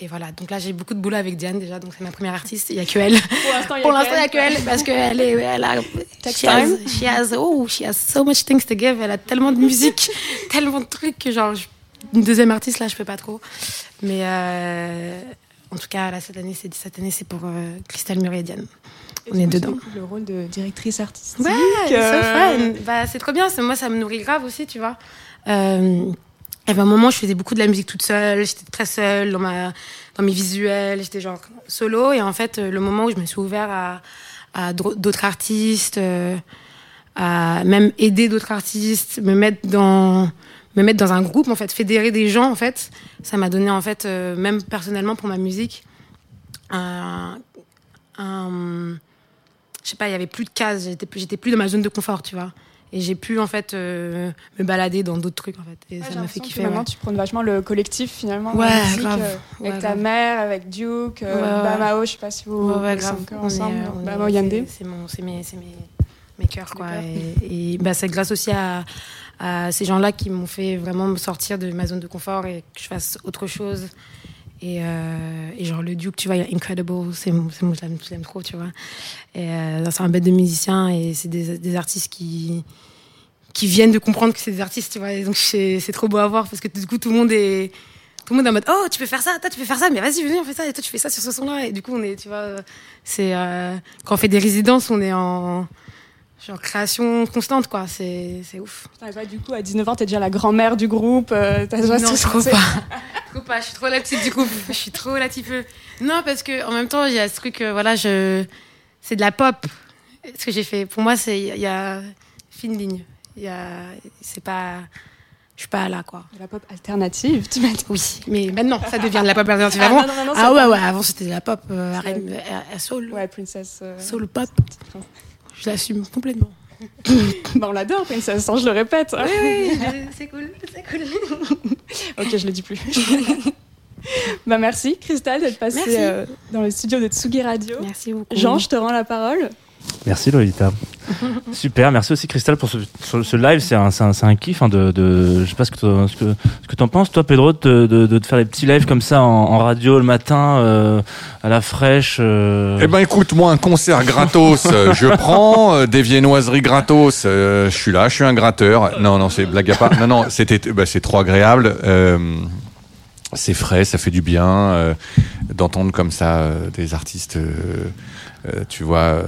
et voilà. Donc là, j'ai beaucoup de boulot avec Diane déjà. Donc c'est ma première artiste. Il y a que elle. Pour l'instant, il y a que elle parce qu'elle est, elle a, she has, time. she has, oh, she has so much things to give. Elle a tellement de musique, tellement de trucs que genre, je- une deuxième artiste là, je peux pas trop. Mais euh, en tout cas, là, cette année, c'est cette année, c'est pour euh, Christelle et. Et On est dedans. le rôle de directrice artistique. Ouais, euh, so. Bah, c'est trop bien. Moi, ça me nourrit grave aussi, tu vois. Euh, il y avait un moment, je faisais beaucoup de la musique toute seule. J'étais très seule dans, ma, dans mes visuels. J'étais genre solo. Et en fait, le moment où je me suis ouvert à, à d'autres artistes, à même aider d'autres artistes, me mettre dans me mettre dans un groupe en fait fédérer des gens en fait ça m'a donné en fait euh, même personnellement pour ma musique un, un- je sais pas, il y avait plus de cases, j'étais plus, j'étais plus dans ma zone de confort, tu vois. Et j'ai pu en fait euh, me balader dans d'autres trucs en fait. Et Ouais, ça m'a fait que kiffer. Maintenant, ouais. tu prônes vachement le collectif finalement. Ouais, la musique, grave. euh, Ouais, avec ta grave. mère, avec Duke, euh. Bamao, je sais pas si vous Ouais, grave. encore On ensemble. est- Bamao Yandé. c'est- mon, c'est mes, c'est mes, mes cœurs quoi. Et, et, bah, c'est grâce aussi à, à ces gens-là qui m'ont fait vraiment me sortir de ma zone de confort et que je fasse autre chose. Et, euh, genre le Duke, tu vois, il y a Incredible, c'est mon- je l'aime trop, tu vois. Euh, c'est un bête de musiciens et c'est des, artistes qui qui viennent de comprendre que c'est des artistes, tu vois. Et donc c'est trop beau à voir parce que du coup tout le monde est tout le monde en mode oh tu peux faire ça, toi tu peux faire ça, mais vas-y viens on fait ça et toi tu fais ça sur ce son-là et du coup on est tu vois c'est euh, quand on fait des résidences on est en genre création constante quoi, c'est c'est ouf. Putain, et bah, du coup, à 19 ans, t'es déjà la grand-mère du groupe. euh, t'as déjà non, tout trop pas. trop pas. Je suis trop la petite du groupe. Je suis trop la peu. Non, parce que en même temps, il y a ce truc, euh, voilà, je, c'est de la pop. Ce que j'ai fait. Pour moi, c'est, il y a fine ligne. Il y a, c'est pas, je suis pas là, quoi. De La pop alternative, tu m'as dit. Oui, mais maintenant, ça devient de la pop alternative. Ah, Avant, non, non, non, ah ouais, ouais, avant c'était de la pop, euh, euh, soul, Ouais, Princess. euh, soul pop. Je l'assume complètement. bah, on l'adore, Princess, hein, je le répète. Oui, oui, c'est cool, c'est cool. ok, je le dis plus. bah, merci, Christelle, d'être passée euh, dans le studio de Tsugi Radio. Merci beaucoup. Jean, je te rends la parole. Merci Lolita. Super, merci aussi Christelle pour ce, live. C'est un, kiff hein, de, de. Je sais pas ce que t'en- ce que, ce que t'en penses, toi, Pedro, de, de, de te faire des petits lives comme ça en, en radio le matin, euh, à la fraîche. euh. Eh ben écoute, moi un concert gratos, euh, je prends euh, des viennoiseries gratos, euh, je suis là, je suis un gratteur. Non non, c'est blague à part. Non non, c'était bah, c'est trop agréable. euh, c'est frais, ça fait du bien euh, d'entendre comme ça euh, des artistes, euh, euh, tu vois, euh,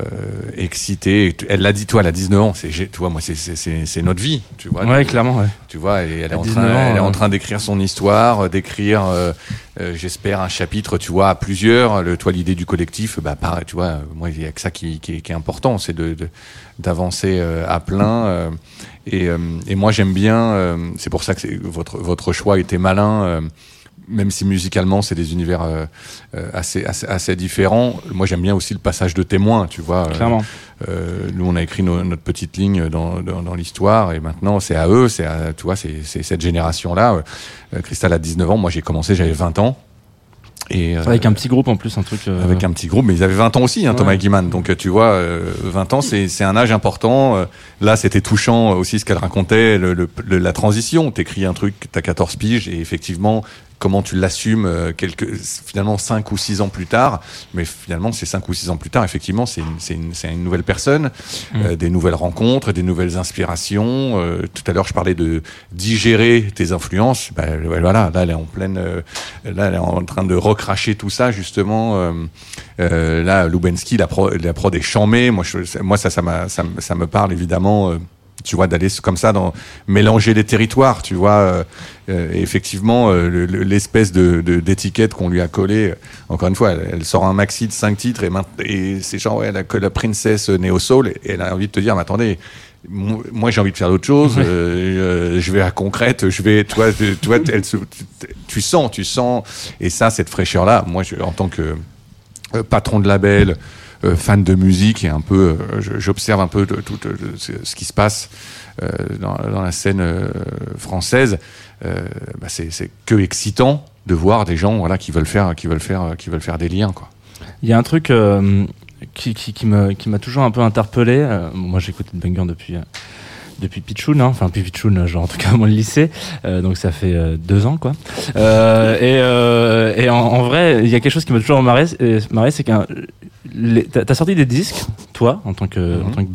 tu- Elle l'a dit, toi, elle a 19 ans. C'est, tu vois, moi, c'est, c'est, c'est, c'est notre vie, tu vois. Ouais, clairement, ouais. Tu vois, et elle est en 19 train, ans, elle est en train d'écrire son histoire, euh, d'écrire, euh, euh, j'espère, un chapitre, tu vois, à plusieurs. Le, toi, l'idée du collectif, bah, pareil, tu vois, moi, il y a que ça qui, qui, est, qui est important, c'est de, de- d'avancer euh, à plein. euh, et, euh, et moi, j'aime bien. euh, c'est pour ça que c'est- votre votre choix était malin. Même si musicalement c'est des univers euh, euh, assez, assez assez différents, moi j'aime bien aussi le passage de témoin, tu vois. euh, Clairement. euh, nous, on a écrit nos- notre petite ligne dans, dans, dans l'histoire, et maintenant, c'est à eux, c'est à, tu vois, c'est, c'est cette génération-là. Euh, Christelle a 19 ans, moi j'ai commencé, j'avais 20 ans. Et, euh, Avec un petit groupe en plus, un truc. euh, avec un petit groupe, mais ils avaient 20 ans aussi, hein, Thomas Ouais. et Guiman. Donc tu vois, euh, 20 ans, c'est c'est un âge important. Là, c'était touchant aussi ce qu'elle racontait, le- le- la transition. T'écris un truc, t'as 14 piges, et effectivement, comment tu l'assumes euh, quelques finalement cinq ou six ans plus tard. Mais finalement, c'est cinq ou six ans plus tard, effectivement, c'est une, une, une nouvelle personne, euh, des nouvelles rencontres, des nouvelles inspirations. Euh, tout à l'heure, je parlais de digérer tes influences. Ben, voilà, là, elle est en pleine, euh, là, elle est en train de recracher tout ça justement. Euh, euh, là, Lubensky, la pro, la est chamée. Moi, je, moi, ça, ça, ça, ça me parle évidemment. Tu vois d'aller comme ça dans mélanger les territoires tu vois euh, euh, effectivement euh, le- le- l'espèce de d'étiquette qu'on lui a collée euh, encore une fois elle, elle sort un maxi de cinq titres et, maintenant- et c'est genre ouais la, la princesse néo soul et elle a envie de te dire mais attendez mo- moi j'ai envie de faire d'autres choses euh, euh, je vais à concrète je vais toi tu tu elle tu, tu sens tu sens et ça cette fraîcheur là moi je, en tant que patron de label, fan de musique et un peu, euh, j'observe un peu de- tout euh, ce qui se passe euh, dans, la scène euh, française. Euh, bah, c'est que excitant de voir des gens voilà qui veulent faire, qui veulent faire, qui veulent faire des liens quoi. Il y a un truc euh, qui, qui, qui m'a toujours un peu interpellé. Euh, moi, j'écoute une banger depuis, euh, depuis Pichoun, hein. enfin, Pichoun, genre en tout cas, mon lycée. Euh, donc, ça fait euh, deux ans, quoi. Euh, et euh, en, vrai, il y a quelque chose qui m'a toujours euh, marré c'est qu'un. T'as sorti des disques, toi, en tant que, en tant que.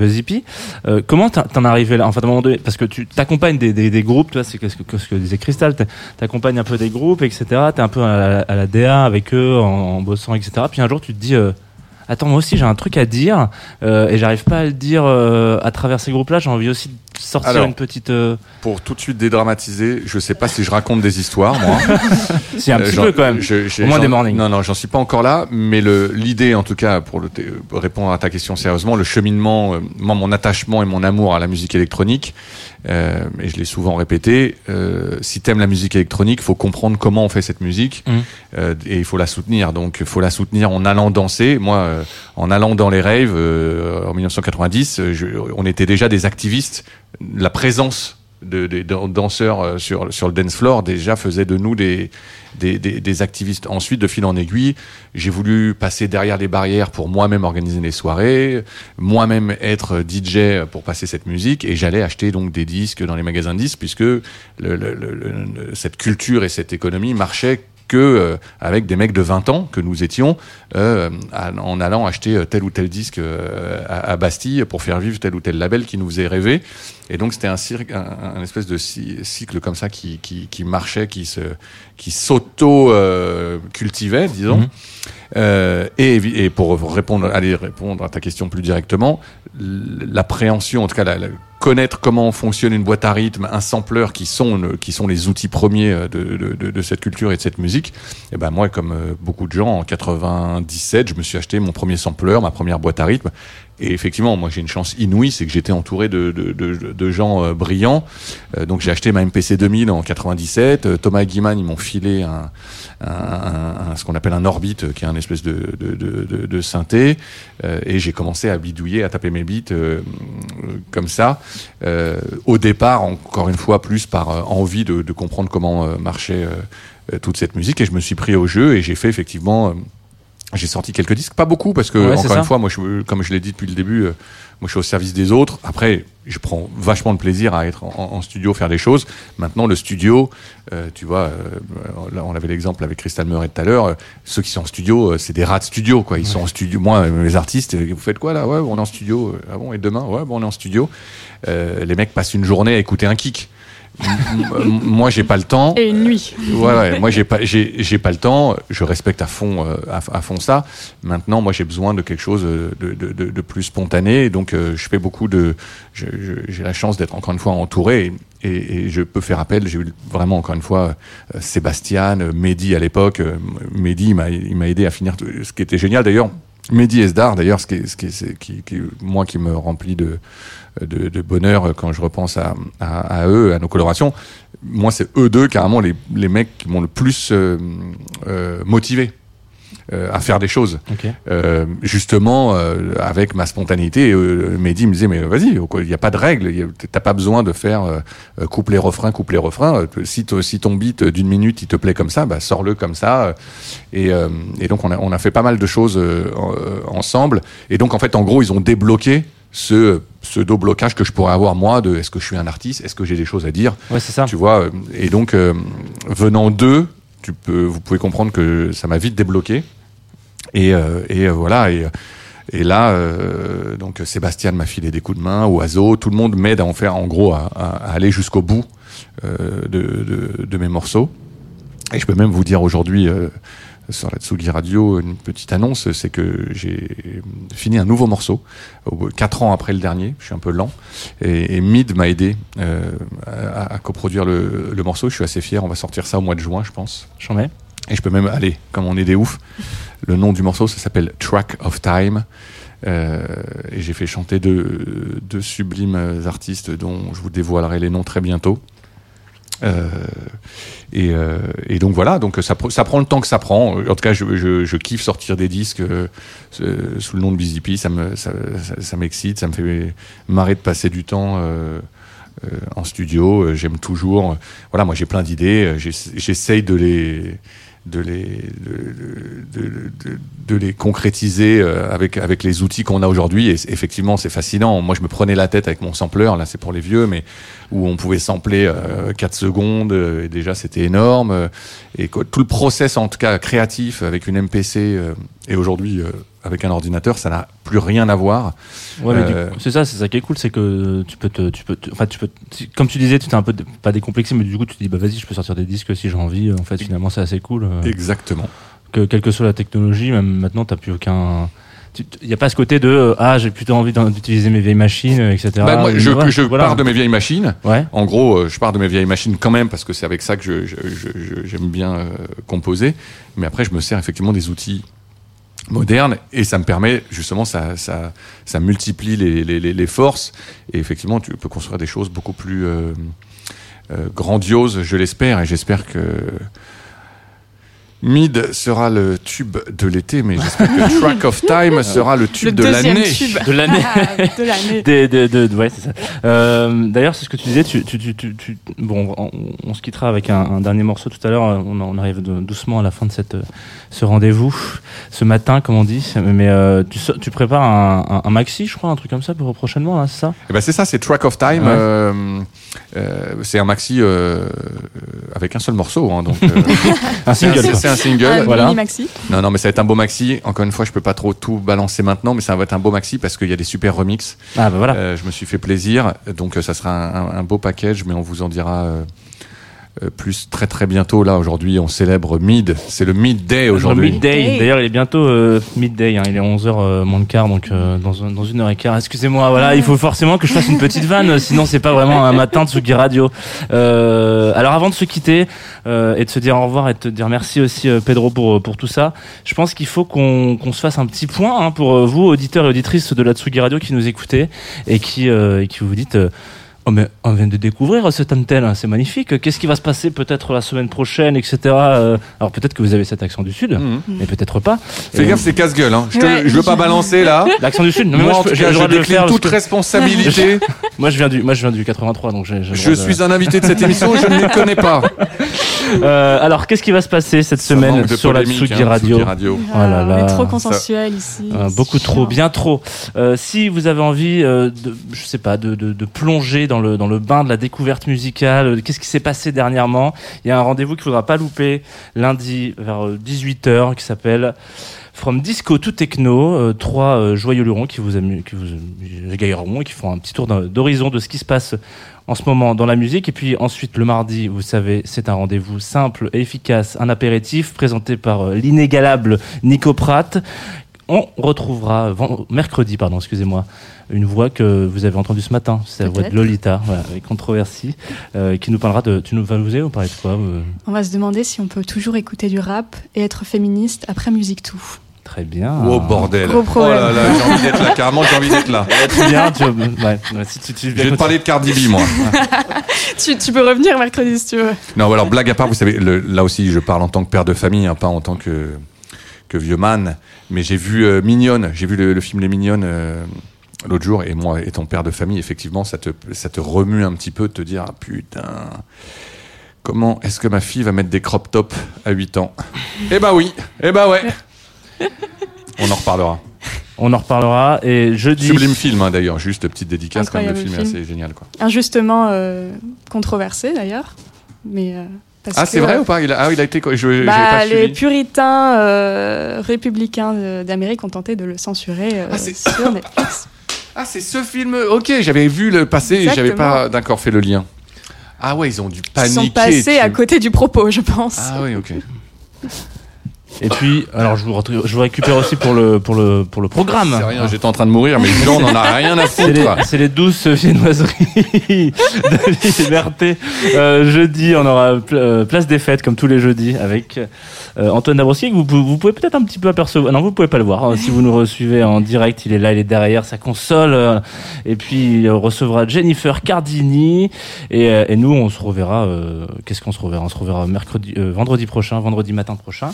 Euh, comment t'en es arrivé là? Enfin, à un moment donné, parce que tu t'accompagnes des, des, des groupes, tu vois, c'est ce que, ce que disait Crystal, t'es- t'accompagnes un peu des groupes, etc. T'es un peu à la, à la DA avec eux, en, en bossant, etc. Puis un jour, tu te dis, euh, attends, moi aussi, j'ai un truc à dire, euh, et j'arrive pas à le dire à travers ces groupes-là. J'ai envie aussi de sortir Alors, une petite. euh, Pour tout de suite dédramatiser, je sais pas si je raconte des histoires moi. Si, un Euh, petit j'en- peu quand même. je- Au moins des mornings. Non, non, j'en suis pas encore là, mais l'idée, en tout cas, pour, le, pour répondre à ta question sérieusement, le cheminement, euh, moi, mon attachement et mon amour à la musique électronique, euh, et je l'ai souvent répété, euh, si t'aimes la musique électronique, faut comprendre comment on fait cette musique, Mhm. euh, et il faut la soutenir. Donc, il faut la soutenir en allant danser. Moi, euh, en allant dans les raves euh, en 1990, euh, je- on était déjà des activistes. La présence de, des dan- danseurs euh, sur, sur le dance floor déjà faisait de nous des, des, des, des activistes. Ensuite, de fil en aiguille, j'ai voulu passer derrière les barrières pour moi-même organiser des soirées, moi-même être DJ pour passer cette musique, et j'allais acheter donc des disques dans les magasins de disques, puisque le- le- le- cette culture et cette économie marchaient euh, avec des mecs de 20 ans que nous étions euh, en allant acheter euh, tel ou tel disque à, Bastille pour faire vivre tel ou tel label qui nous faisait rêver et donc c'était un, un, un espèce de cy- cycle comme ça qui, marchait qui se qui s'auto cultivait disons Mhm. Euh, et, pour répondre aller répondre à ta question plus directement l'appréhension en tout cas la, connaître comment fonctionne une boîte à rythme un sampler qui sont le- qui sont les outils premiers euh, de, de, cette culture et de cette musique et ben moi comme euh, beaucoup de gens en 97 je me suis acheté mon premier sampler ma première boîte à rythme et effectivement, moi j'ai une chance inouïe, c'est que j'étais entouré de, gens euh, brillants. Euh, donc j'ai acheté ma MPC 2000 en 97. Euh, Thomas Guiman, ils m'ont filé ce qu'on appelle un orbite, euh, qui est un espèce de, de, synthé. Et j'ai commencé à bidouiller, à taper mes beats comme ça. Au départ, encore une fois, plus par envie de, comprendre comment marchait toute cette musique. Et je me suis pris au jeu et j'ai fait effectivement... j'ai sorti quelques disques, pas beaucoup, parce que Ouais, encore une fois, moi, je, comme je l'ai dit depuis le début, euh, moi, je suis au service des autres. Après, je prends vachement de plaisir à être en, en studio, faire des choses. Maintenant, le studio, euh, tu vois, euh, là, on avait l'exemple avec Crystal Murray tout à l'heure. euh, ceux qui sont en studio, euh, c'est des rats de studio, quoi. Ils sont en studio. Moi, les artistes, euh, vous faites quoi là? Ouais, on est en studio. Ah bon Et demain? Ouais, bon, on est en studio. Euh, les mecs passent une journée à écouter un kick. Moi, j'ai pas le temps. Et une nuit. Ouais, ouais. Moi, j'ai pas, j'ai, j'ai pas le temps. Je respecte à fond, euh, à, à fond ça. Maintenant, moi, j'ai besoin de quelque chose euh, de, de, de, de plus spontané. Donc, euh, je fais beaucoup de. j'ai la chance d'être encore une fois entouré. Et, et, et je peux faire appel. J'ai eu vraiment encore une fois euh, Sébastien, euh, Mehdi à l'époque. Euh, Mehdi, il m'a, il m'a aidé à finir. tout- Ce qui était génial d'ailleurs. Mehdi Esdar, d'ailleurs, ce qui, ce qui, moi, qui me remplit de, de, bonheur quand je repense à, à, à eux, à nos colorations. Moi, c'est eux deux, carrément, les, les mecs qui m'ont le plus euh, euh, motivé euh, à faire des choses. Euh, justement, euh, avec ma spontanéité, euh, Mehdi me disait, mais vas-y, il n'y a pas de règle, t'as pas besoin de faire euh, euh, couplet refrain, couplet refrain. Euh, Si, si ton beat d'une minute, il te plaît comme ça, bah, sors-le comme ça. euh, Et, euh, et donc, on a, on a fait pas mal de choses euh, en- euh, ensemble. Et donc, en fait, en gros, ils ont débloqué ce pseudo-blocage que je pourrais avoir moi de est-ce que je suis un artiste, est-ce que j'ai des choses à dire, Ouais, c'est ça. tu vois. euh, Et donc, euh, venant d'eux, tu peux, vous pouvez comprendre que ça m'a vite débloqué. Et, euh, et euh, voilà. Et, et là, euh, donc Sébastien m'a filé des coups de main, Oiseau, tout le monde m'aide à en faire, en gros, à, aller jusqu'au bout euh, de, de, mes morceaux. Et je peux même vous dire aujourd'hui euh, sur la Tsugi Radio une petite annonce, c'est que j'ai fini un nouveau morceau, quatre ans après le dernier. Je suis un peu lent. Et, et Mid m'a aidé euh, à, à coproduire le, le morceau. Je suis assez fier. On va sortir ça au mois de juin, je pense. J'en mets. Et je peux même aller, comme on est des oufs. Le nom du morceau, ça s'appelle Track of Time. Euh, et j'ai fait chanter deux, deux sublimes artistes dont je vous dévoilerai les noms très bientôt. Euh, et, euh, et donc voilà, donc ça, ça prend le temps que ça prend. En tout cas, je, je, je kiffe sortir des disques euh, sous le nom de Pea. Ça me, ça, ça, m'excite, ça me fait marrer de passer du temps euh, euh, en studio. J'aime toujours. Voilà, moi j'ai plein d'idées. J'ess- J'essaye de les de les de, de, de- les concrétiser euh, avec avec les outils qu'on a aujourd'hui. Et effectivement c'est fascinant. Moi je me prenais la tête avec mon sampler là c'est pour les vieux mais où on pouvait sampler euh, 4 secondes euh, et déjà c'était énorme. Et tout le process en tout cas créatif avec une MPC euh, et aujourd'hui euh, avec un ordinateur ça n'a plus rien à voir Ouais, Euh, c'est ça, c'est ça qui est cool, c'est que tu peux te, tu peux, te- enfin, tu peux, comme tu disais, tu t'es un peu pas décomplexé, mais du coup, tu te dis, bah vas-y, je peux sortir des disques si j'ai envie. En fait, finalement, c'est assez cool. euh, exactement que quelle que soit la technologie, même maintenant, t'as plus aucun. Il n'y a pas ce côté de euh, ah j'ai plutôt envie d'utiliser mes vieilles machines, etc. Bah, moi, je, Ouais, je voilà. pars de mes vieilles machines Ouais. En gros, euh, je pars de mes vieilles machines quand même parce que c'est avec ça que je- je- j'aime bien euh, composer. Mais après, je me sers effectivement des outils modernes et ça me permet justement, ça, ça, ça multiplie les, les- les- les forces. Et effectivement, tu peux construire des choses beaucoup plus euh, euh, grandioses, je l'espère, et j'espère que Mid sera le tube de l'été, mais j'espère que Track of Time sera le tube Le de l'année. tube. De l'année. de l'année. Des- de- de- de- ouais, c'est ça. Euh, D'ailleurs, c'est ce que tu disais. Tu, tu, tu, tu- tu- bon, on, on se quittera avec un, un dernier morceau tout à l'heure. On, on arrive de- doucement à la fin de cette, euh, ce rendez-vous, ce matin, comme on dit. Mais euh, tu, prépares un, un, un maxi, je crois, un truc comme ça pour prochainement, là, c'est ça? Eh ben c'est ça, c'est Track of Time. Ouais. euh, euh, c'est un maxi euh, avec un seul morceau, hein, donc euh, Un single. c'est un single. Un voilà. mini maxi. Non, non, mais ça va être un beau maxi. Encore une fois, je peux pas trop tout balancer maintenant, mais ça va être un beau maxi parce qu'il y a des super remixes. Ah bah voilà. Euh, je me suis fait plaisir, donc euh, ça sera un, un- un beau package, mais on vous en dira euh, euh, plus très très bientôt. Là, aujourd'hui, on célèbre Mid. C'est le Mid Day aujourd'hui. Midday. Midday. D'ailleurs, il est bientôt euh, midday. hein. Il est 11h moins le quart, donc euh, dans, un- dans une heure et quart. Excusez-moi, voilà, il faut forcément que je fasse une petite vanne, sinon c'est pas vraiment un matin de Tsugi Radio. Euh, alors avant de se quitter euh, et de se dire au revoir et de te dire merci aussi euh, Pedro pour pour tout ça, je pense qu'il faut qu'on qu'on se fasse un petit point hein, pour euh, vous auditeurs et auditrices de la Tsugi Radio qui nous écoutez et qui euh, et qui vous dites. Oh mais on vient de découvrir cette antenne, hein, c'est magnifique. Qu'est-ce qui va se passer peut-être la semaine prochaine, etc. Euh, Alors peut-être que vous avez cet accent du sud, Mhm. mais peut-être pas. Fais gaffe, c'est casse-gueule. Hein. Je, te- Ouais. je veux pas balancer là. L'accent du sud. Non, mais moi, moi, je, je décline faire. parce toute que- responsabilité. Moi, je viens du, moi, je viens du 83, donc j'ai. j'ai le je droit de- suis un invité de cette émission, je ne les connais pas. Euh, alors, qu'est-ce qui va se passer cette Ça semaine sur la hein, Radio Tsugi Radio. Oh là là. On est trop consensuel ici. Euh, beaucoup trop, bien trop. Euh, si vous avez envie, euh, de, je sais pas, de, de, de plonger dans le dans le bain de la découverte musicale, euh, qu'est-ce qui s'est passé dernièrement? Il y a un rendez-vous qu'il faudra pas louper lundi vers 18h qui s'appelle From Disco to Techno, euh, trois euh, joyeux lurons qui vous, amu- qui vous euh, et qui font un petit tour d'horizon de ce qui se passe en ce moment dans la musique. Et puis ensuite, le mardi, vous savez, c'est un rendez-vous simple et efficace, un apéritif présenté par euh, l'inégalable Nico Pratt. On retrouvera mercredi, pardon, excusez-moi, une voix que vous avez entendue ce matin, c'est la voix de. Lolita, voilà, avec controversie, euh, qui nous parlera de. Tu nous vas nous parler de quoi euh? On va se demander si on peut toujours écouter du rap et être féministe après Musique Tout. Très bien. Oh bordel. Gros Oh problème. là là, j'ai envie d'être là. Carrément, j'ai envie d'être là. Très bien. Tu, ouais, ouais, si tu, tu Je vais te parler de Cardi B, moi. Tu, tu peux revenir mercredi si tu veux. Non, alors blague à part, vous savez, le- là aussi, je parle en tant que père de famille, hein, pas en tant que que vieux man. Mais j'ai vu euh, Mignonne, j'ai vu le, le film Les Mignonnes euh, l'autre jour, et moi, étant père de famille, effectivement, ça te ça te remue un petit peu de te dire, ah, putain. Comment est-ce que ma fille va mettre des crop tops à 8 ans? Eh bah oui, eh bah ouais. On en reparlera. On en reparlera. Et jeudi. Sublime film hein, d'ailleurs, juste petite dédicace, comme le Incroyable film est film. assez génial quoi. Injustement euh, controversé d'ailleurs. Mais euh, Parce Ah, c'est vrai ou pas il a, Ah, il a été. Je, bah, pas les suivi. puritains euh, républicains d'Amérique ont tenté de le censurer euh, Ah, c'est- sur Netflix. Ah, c'est ce film. Ok, j'avais vu le passé et j'avais Exactement. pas, d'accord, fait le lien. Ah ouais, ils ont dû Ils paniquer. sont passés à côté du propos, je pense. Ah oui, ok. Et puis, alors je vous, retrouve- je vous récupère aussi pour le, pour le, pour le programme. C'est rien, j'étais en train de mourir, mais Jean n'en a rien à C'est les, foutre. c'est les douces viennoiseries de liberté. Euh, jeudi, on aura pl- euh, place des fêtes comme tous les jeudis avec euh, Antoine Dabrowski. que Vous, vous pouvez peut-être un petit peu apercevoir. Non, vous pouvez pas le voir. hein. Si vous nous recevez en direct, il est là, il est derrière sa console. euh, et puis il recevra Jennifer Cardini. Et, euh, et nous, on se reverra. euh, Qu'est-ce qu'on se reverra? On se reverra mercredi, euh, vendredi prochain, vendredi matin prochain.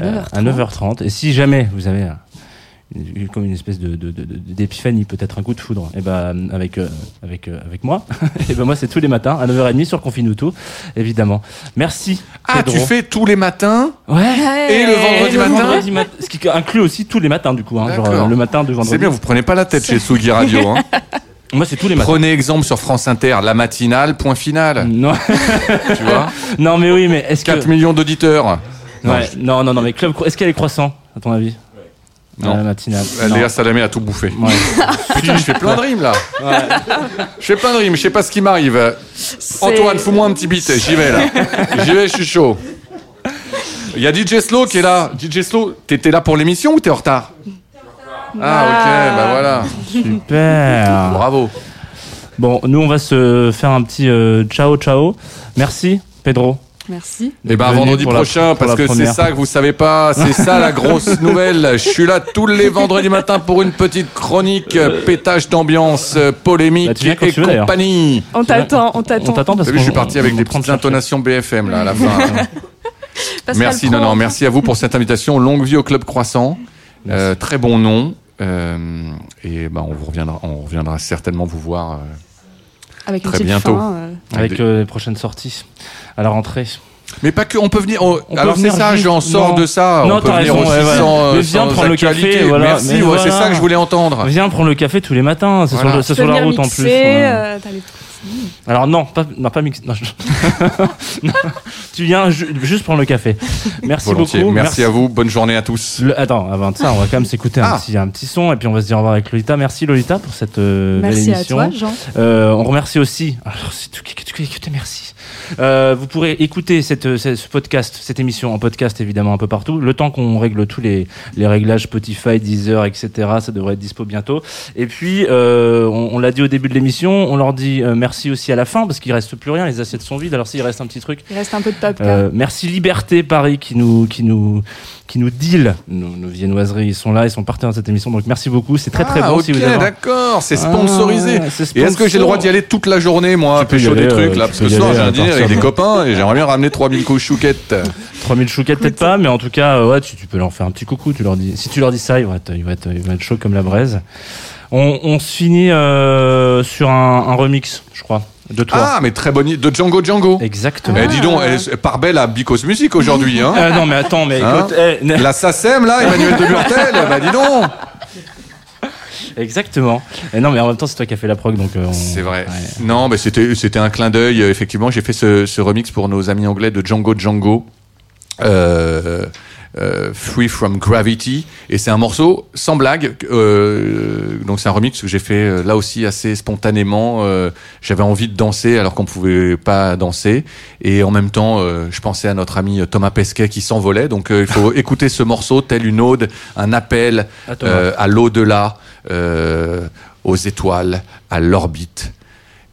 À Euh, 9h30. à 9h30. Et si jamais vous avez euh, comme une espèce de, de- de- de- d'épiphanie, peut-être un coup de foudre, et ben avec euh, avec euh, avec moi, et ben moi c'est tous les matins à 9h30 sur Confinuto, évidemment. Merci. Ah, Pedro. tu fais tous les matins Ouais. Et le vendredi Et le matin vendredi mat- ce qui inclut aussi tous les matins du coup, hein, genre euh, le matin de vendredi. C'est bien, vous prenez pas la tête chez Sugi Radio. Hein. Moi c'est tous les matins. Prenez exemple sur France Inter, la matinale, point final. Non, Tu vois non mais oui, mais est-ce que 4 millions d'auditeurs. Non, Ouais, non, non, non, mais club, est-ce qu'elle est croissant à ton avis Non. La matinale. Léa Salamé a tout bouffé. Ouais. Putain, je fais plein de rimes là. Je fais plein de rimes, je sais pas ce qui m'arrive. Antoine, fous-moi un petit beat, j'y vais là. J'y vais, je suis chaud. Il y a DJ Slow qui est là. DJ Slow, t'étais là pour l'émission ou t'es en retard Ah ok, bah voilà. Super. Bravo. Bon, nous, on va se faire un petit euh, ciao, ciao. Merci, Pedro. Merci. Et ben Venu vendredi la- prochain, parce que c'est ça que vous savez pas, c'est ça la grosse nouvelle. Je suis là tous les vendredis matins pour une petite chronique, euh, pétage d'ambiance, euh, Bah, polémique quand et compagnie. On t'attend, on t'attend. On t'attend parce que je suis parti avec des petites intonations BFM là à la fin. Pascal merci, Pro. non, non, merci à vous pour cette invitation. Longue vie au Club Croissant. Euh, très bon nom. Euh, et ben on vous reviendra, on reviendra certainement vous voir. euh, Avec Très bientôt. fin, euh, Avec des- euh, les prochaines sorties à la rentrée. Mais pas que, on peut venir. on- On peut alors c'est ça, j'en sors de ça. Non, on peut t'as venir raison, aussi ouais, voilà. sans, Mais viens sans prendre le café, voilà. Merci, c'est ça que je voulais entendre. Viens prendre le café tous les matins, c'est Voilà. sur, la route mixer, en plus. euh, t'as les- Alors non, pas, non, pas mix. non, je- Non, tu viens ju- juste prendre le café. Merci Volontiers. beaucoup. Merci, à vous. Bonne journée à tous. Le- attends, avant de ça, on va quand même s'écouter un, Ah. petit, un petit son et puis on va se dire au revoir avec Lolita. Merci Lolita pour cette euh, belle Merci à émission. toi, Jean. Euh, on remercie aussi. Alors, c'est tout merci. Euh, vous pourrez écouter cette, ce ce podcast, cette émission en podcast évidemment un peu partout. Le temps qu'on règle tous les, les réglages Spotify, Deezer, etc. Ça devrait être dispo bientôt. Et puis, euh, on, on l'a dit au début de l'émission, on leur dit euh, merci aussi à la fin parce qu'il reste plus rien. Les assiettes sont vides. Alors s'il reste un petit truc, Il reste un peu de top. euh, merci Liberté Paris qui nous qui nous qui nous deal nos, nos viennoiseries. Ils sont là, ils sont partenaires de cette émission. Donc merci beaucoup. C'est très très ah, bon ok, si vous avez. d'accord, c'est sponsorisé. Ah, c'est Et est-ce que j'ai le droit d'y aller toute la journée, moi, pécho des trucs, euh, là, parce que ce soir, j'ai un à dîner avec des de- copains et j'aimerais bien ramener 3000 couches chouquettes. 3000 chouquettes peut-être pas, mais en tout cas, euh, ouais, tu, tu peux leur faire un petit coucou. Tu leur dis, si tu leur dis ça, ils vont être, ils vont être, ils vont être chauds comme la braise. On, on se finit euh, sur un, un remix, je crois, de toi. Ah, mais très bonne idée, de Django Django. Exactement. Eh, dis donc, elle part belle à Bicos Music aujourd'hui, hein. Ah non, mais attends, mais Hein écoute, eh, ne- La SACEM, là, Emmanuel de Burtel, bah dis donc. exactement. Et non, mais en même temps, c'est toi qui as fait la prog, donc. euh, on- C'est vrai. Ouais. Non, mais c'était c'était un clin d'œil. euh, Effectivement, j'ai fait ce, ce remix pour nos amis anglais de Django Django. Euh, euh, Free from Gravity. Et c'est un morceau sans blague euh, donc c'est un remix que j'ai fait euh, là aussi assez spontanément. Euh, j'avais envie de danser alors qu'on pouvait pas danser. Et en même temps je pensais à notre ami Thomas Pesquet qui s'envolait. Donc il faut écouter ce morceau tel une ode un appel À l'au-delà aux étoiles à l'orbite.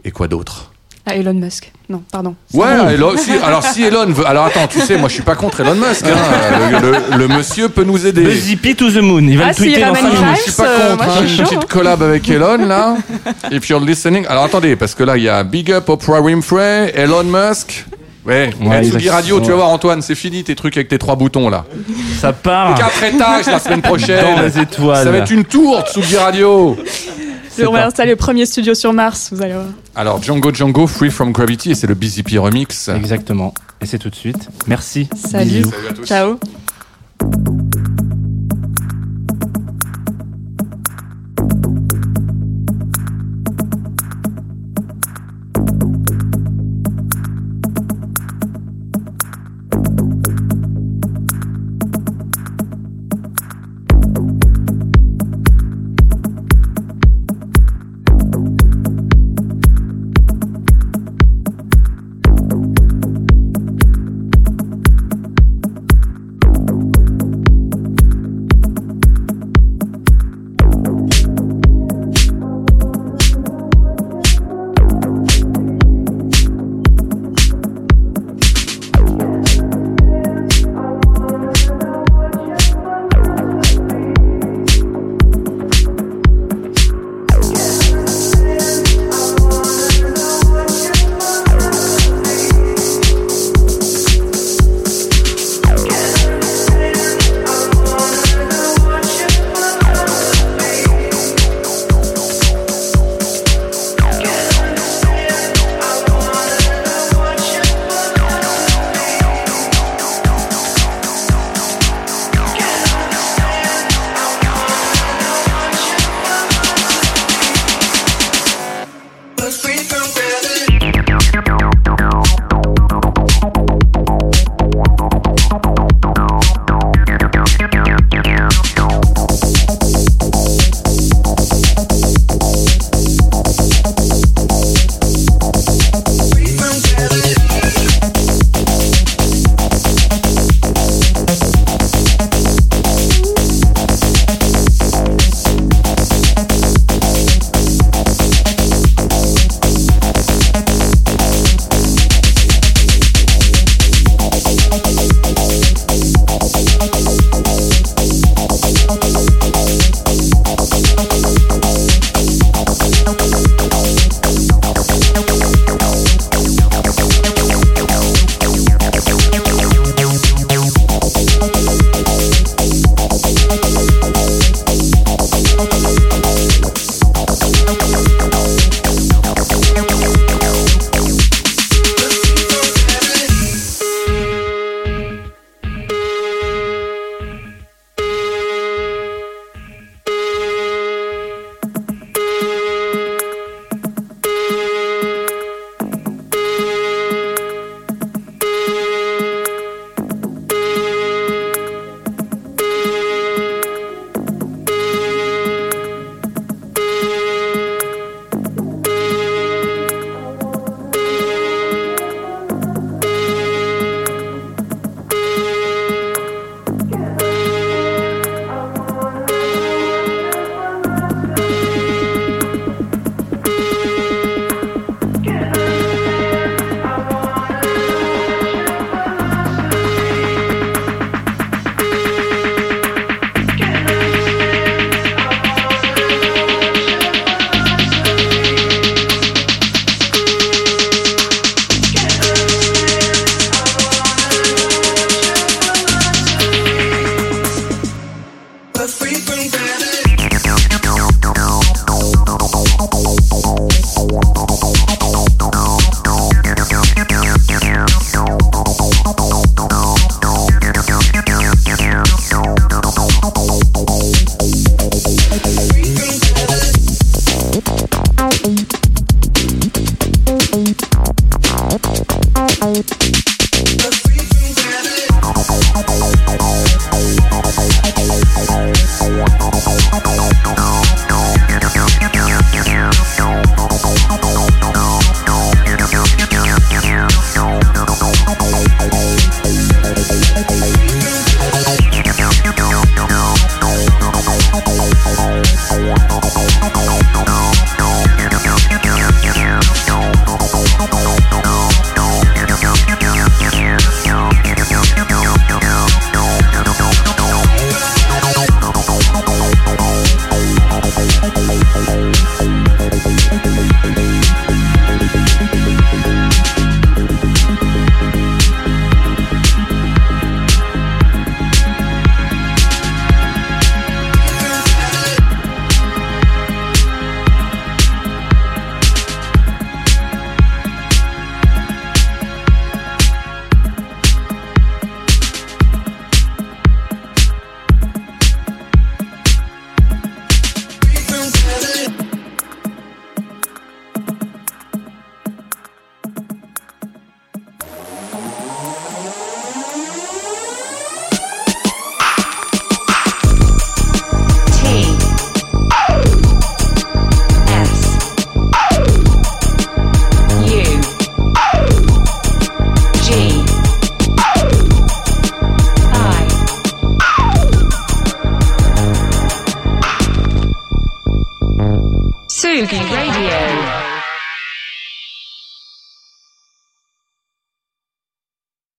Et quoi d'autre? Ah, Elon Musk. Non, pardon. Ouais, Elon- si- alors si Elon veut, alors attends, tu sais, moi je suis pas contre Elon Musk. hein, le, le- le monsieur peut nous aider. Buzzy to the moon. Il va Ah, le tweeter s'il dans ramène 5 Grimes, minutes. Je suis pas Euh, contre moi, hein, je suis une petite collab avec Elon là. If you're listening, alors attendez, parce que là il y a Big Up Oprah Winfrey, Elon Musk. Ouais, Ouais, Tsugi Radio, tu vas voir Antoine, c'est fini tes trucs avec tes trois boutons là. Ça part Quatre étages la semaine dans prochaine. les étoiles. Ça va être une tour Tsugi Radio. On va installer le premier studio sur Mars, vous allez voir. Alors Django Django Free from Gravity et c'est le BZP remix. Exactement. Et c'est tout de suite. Merci. Salut. Bisous. Salut à tous. Ciao.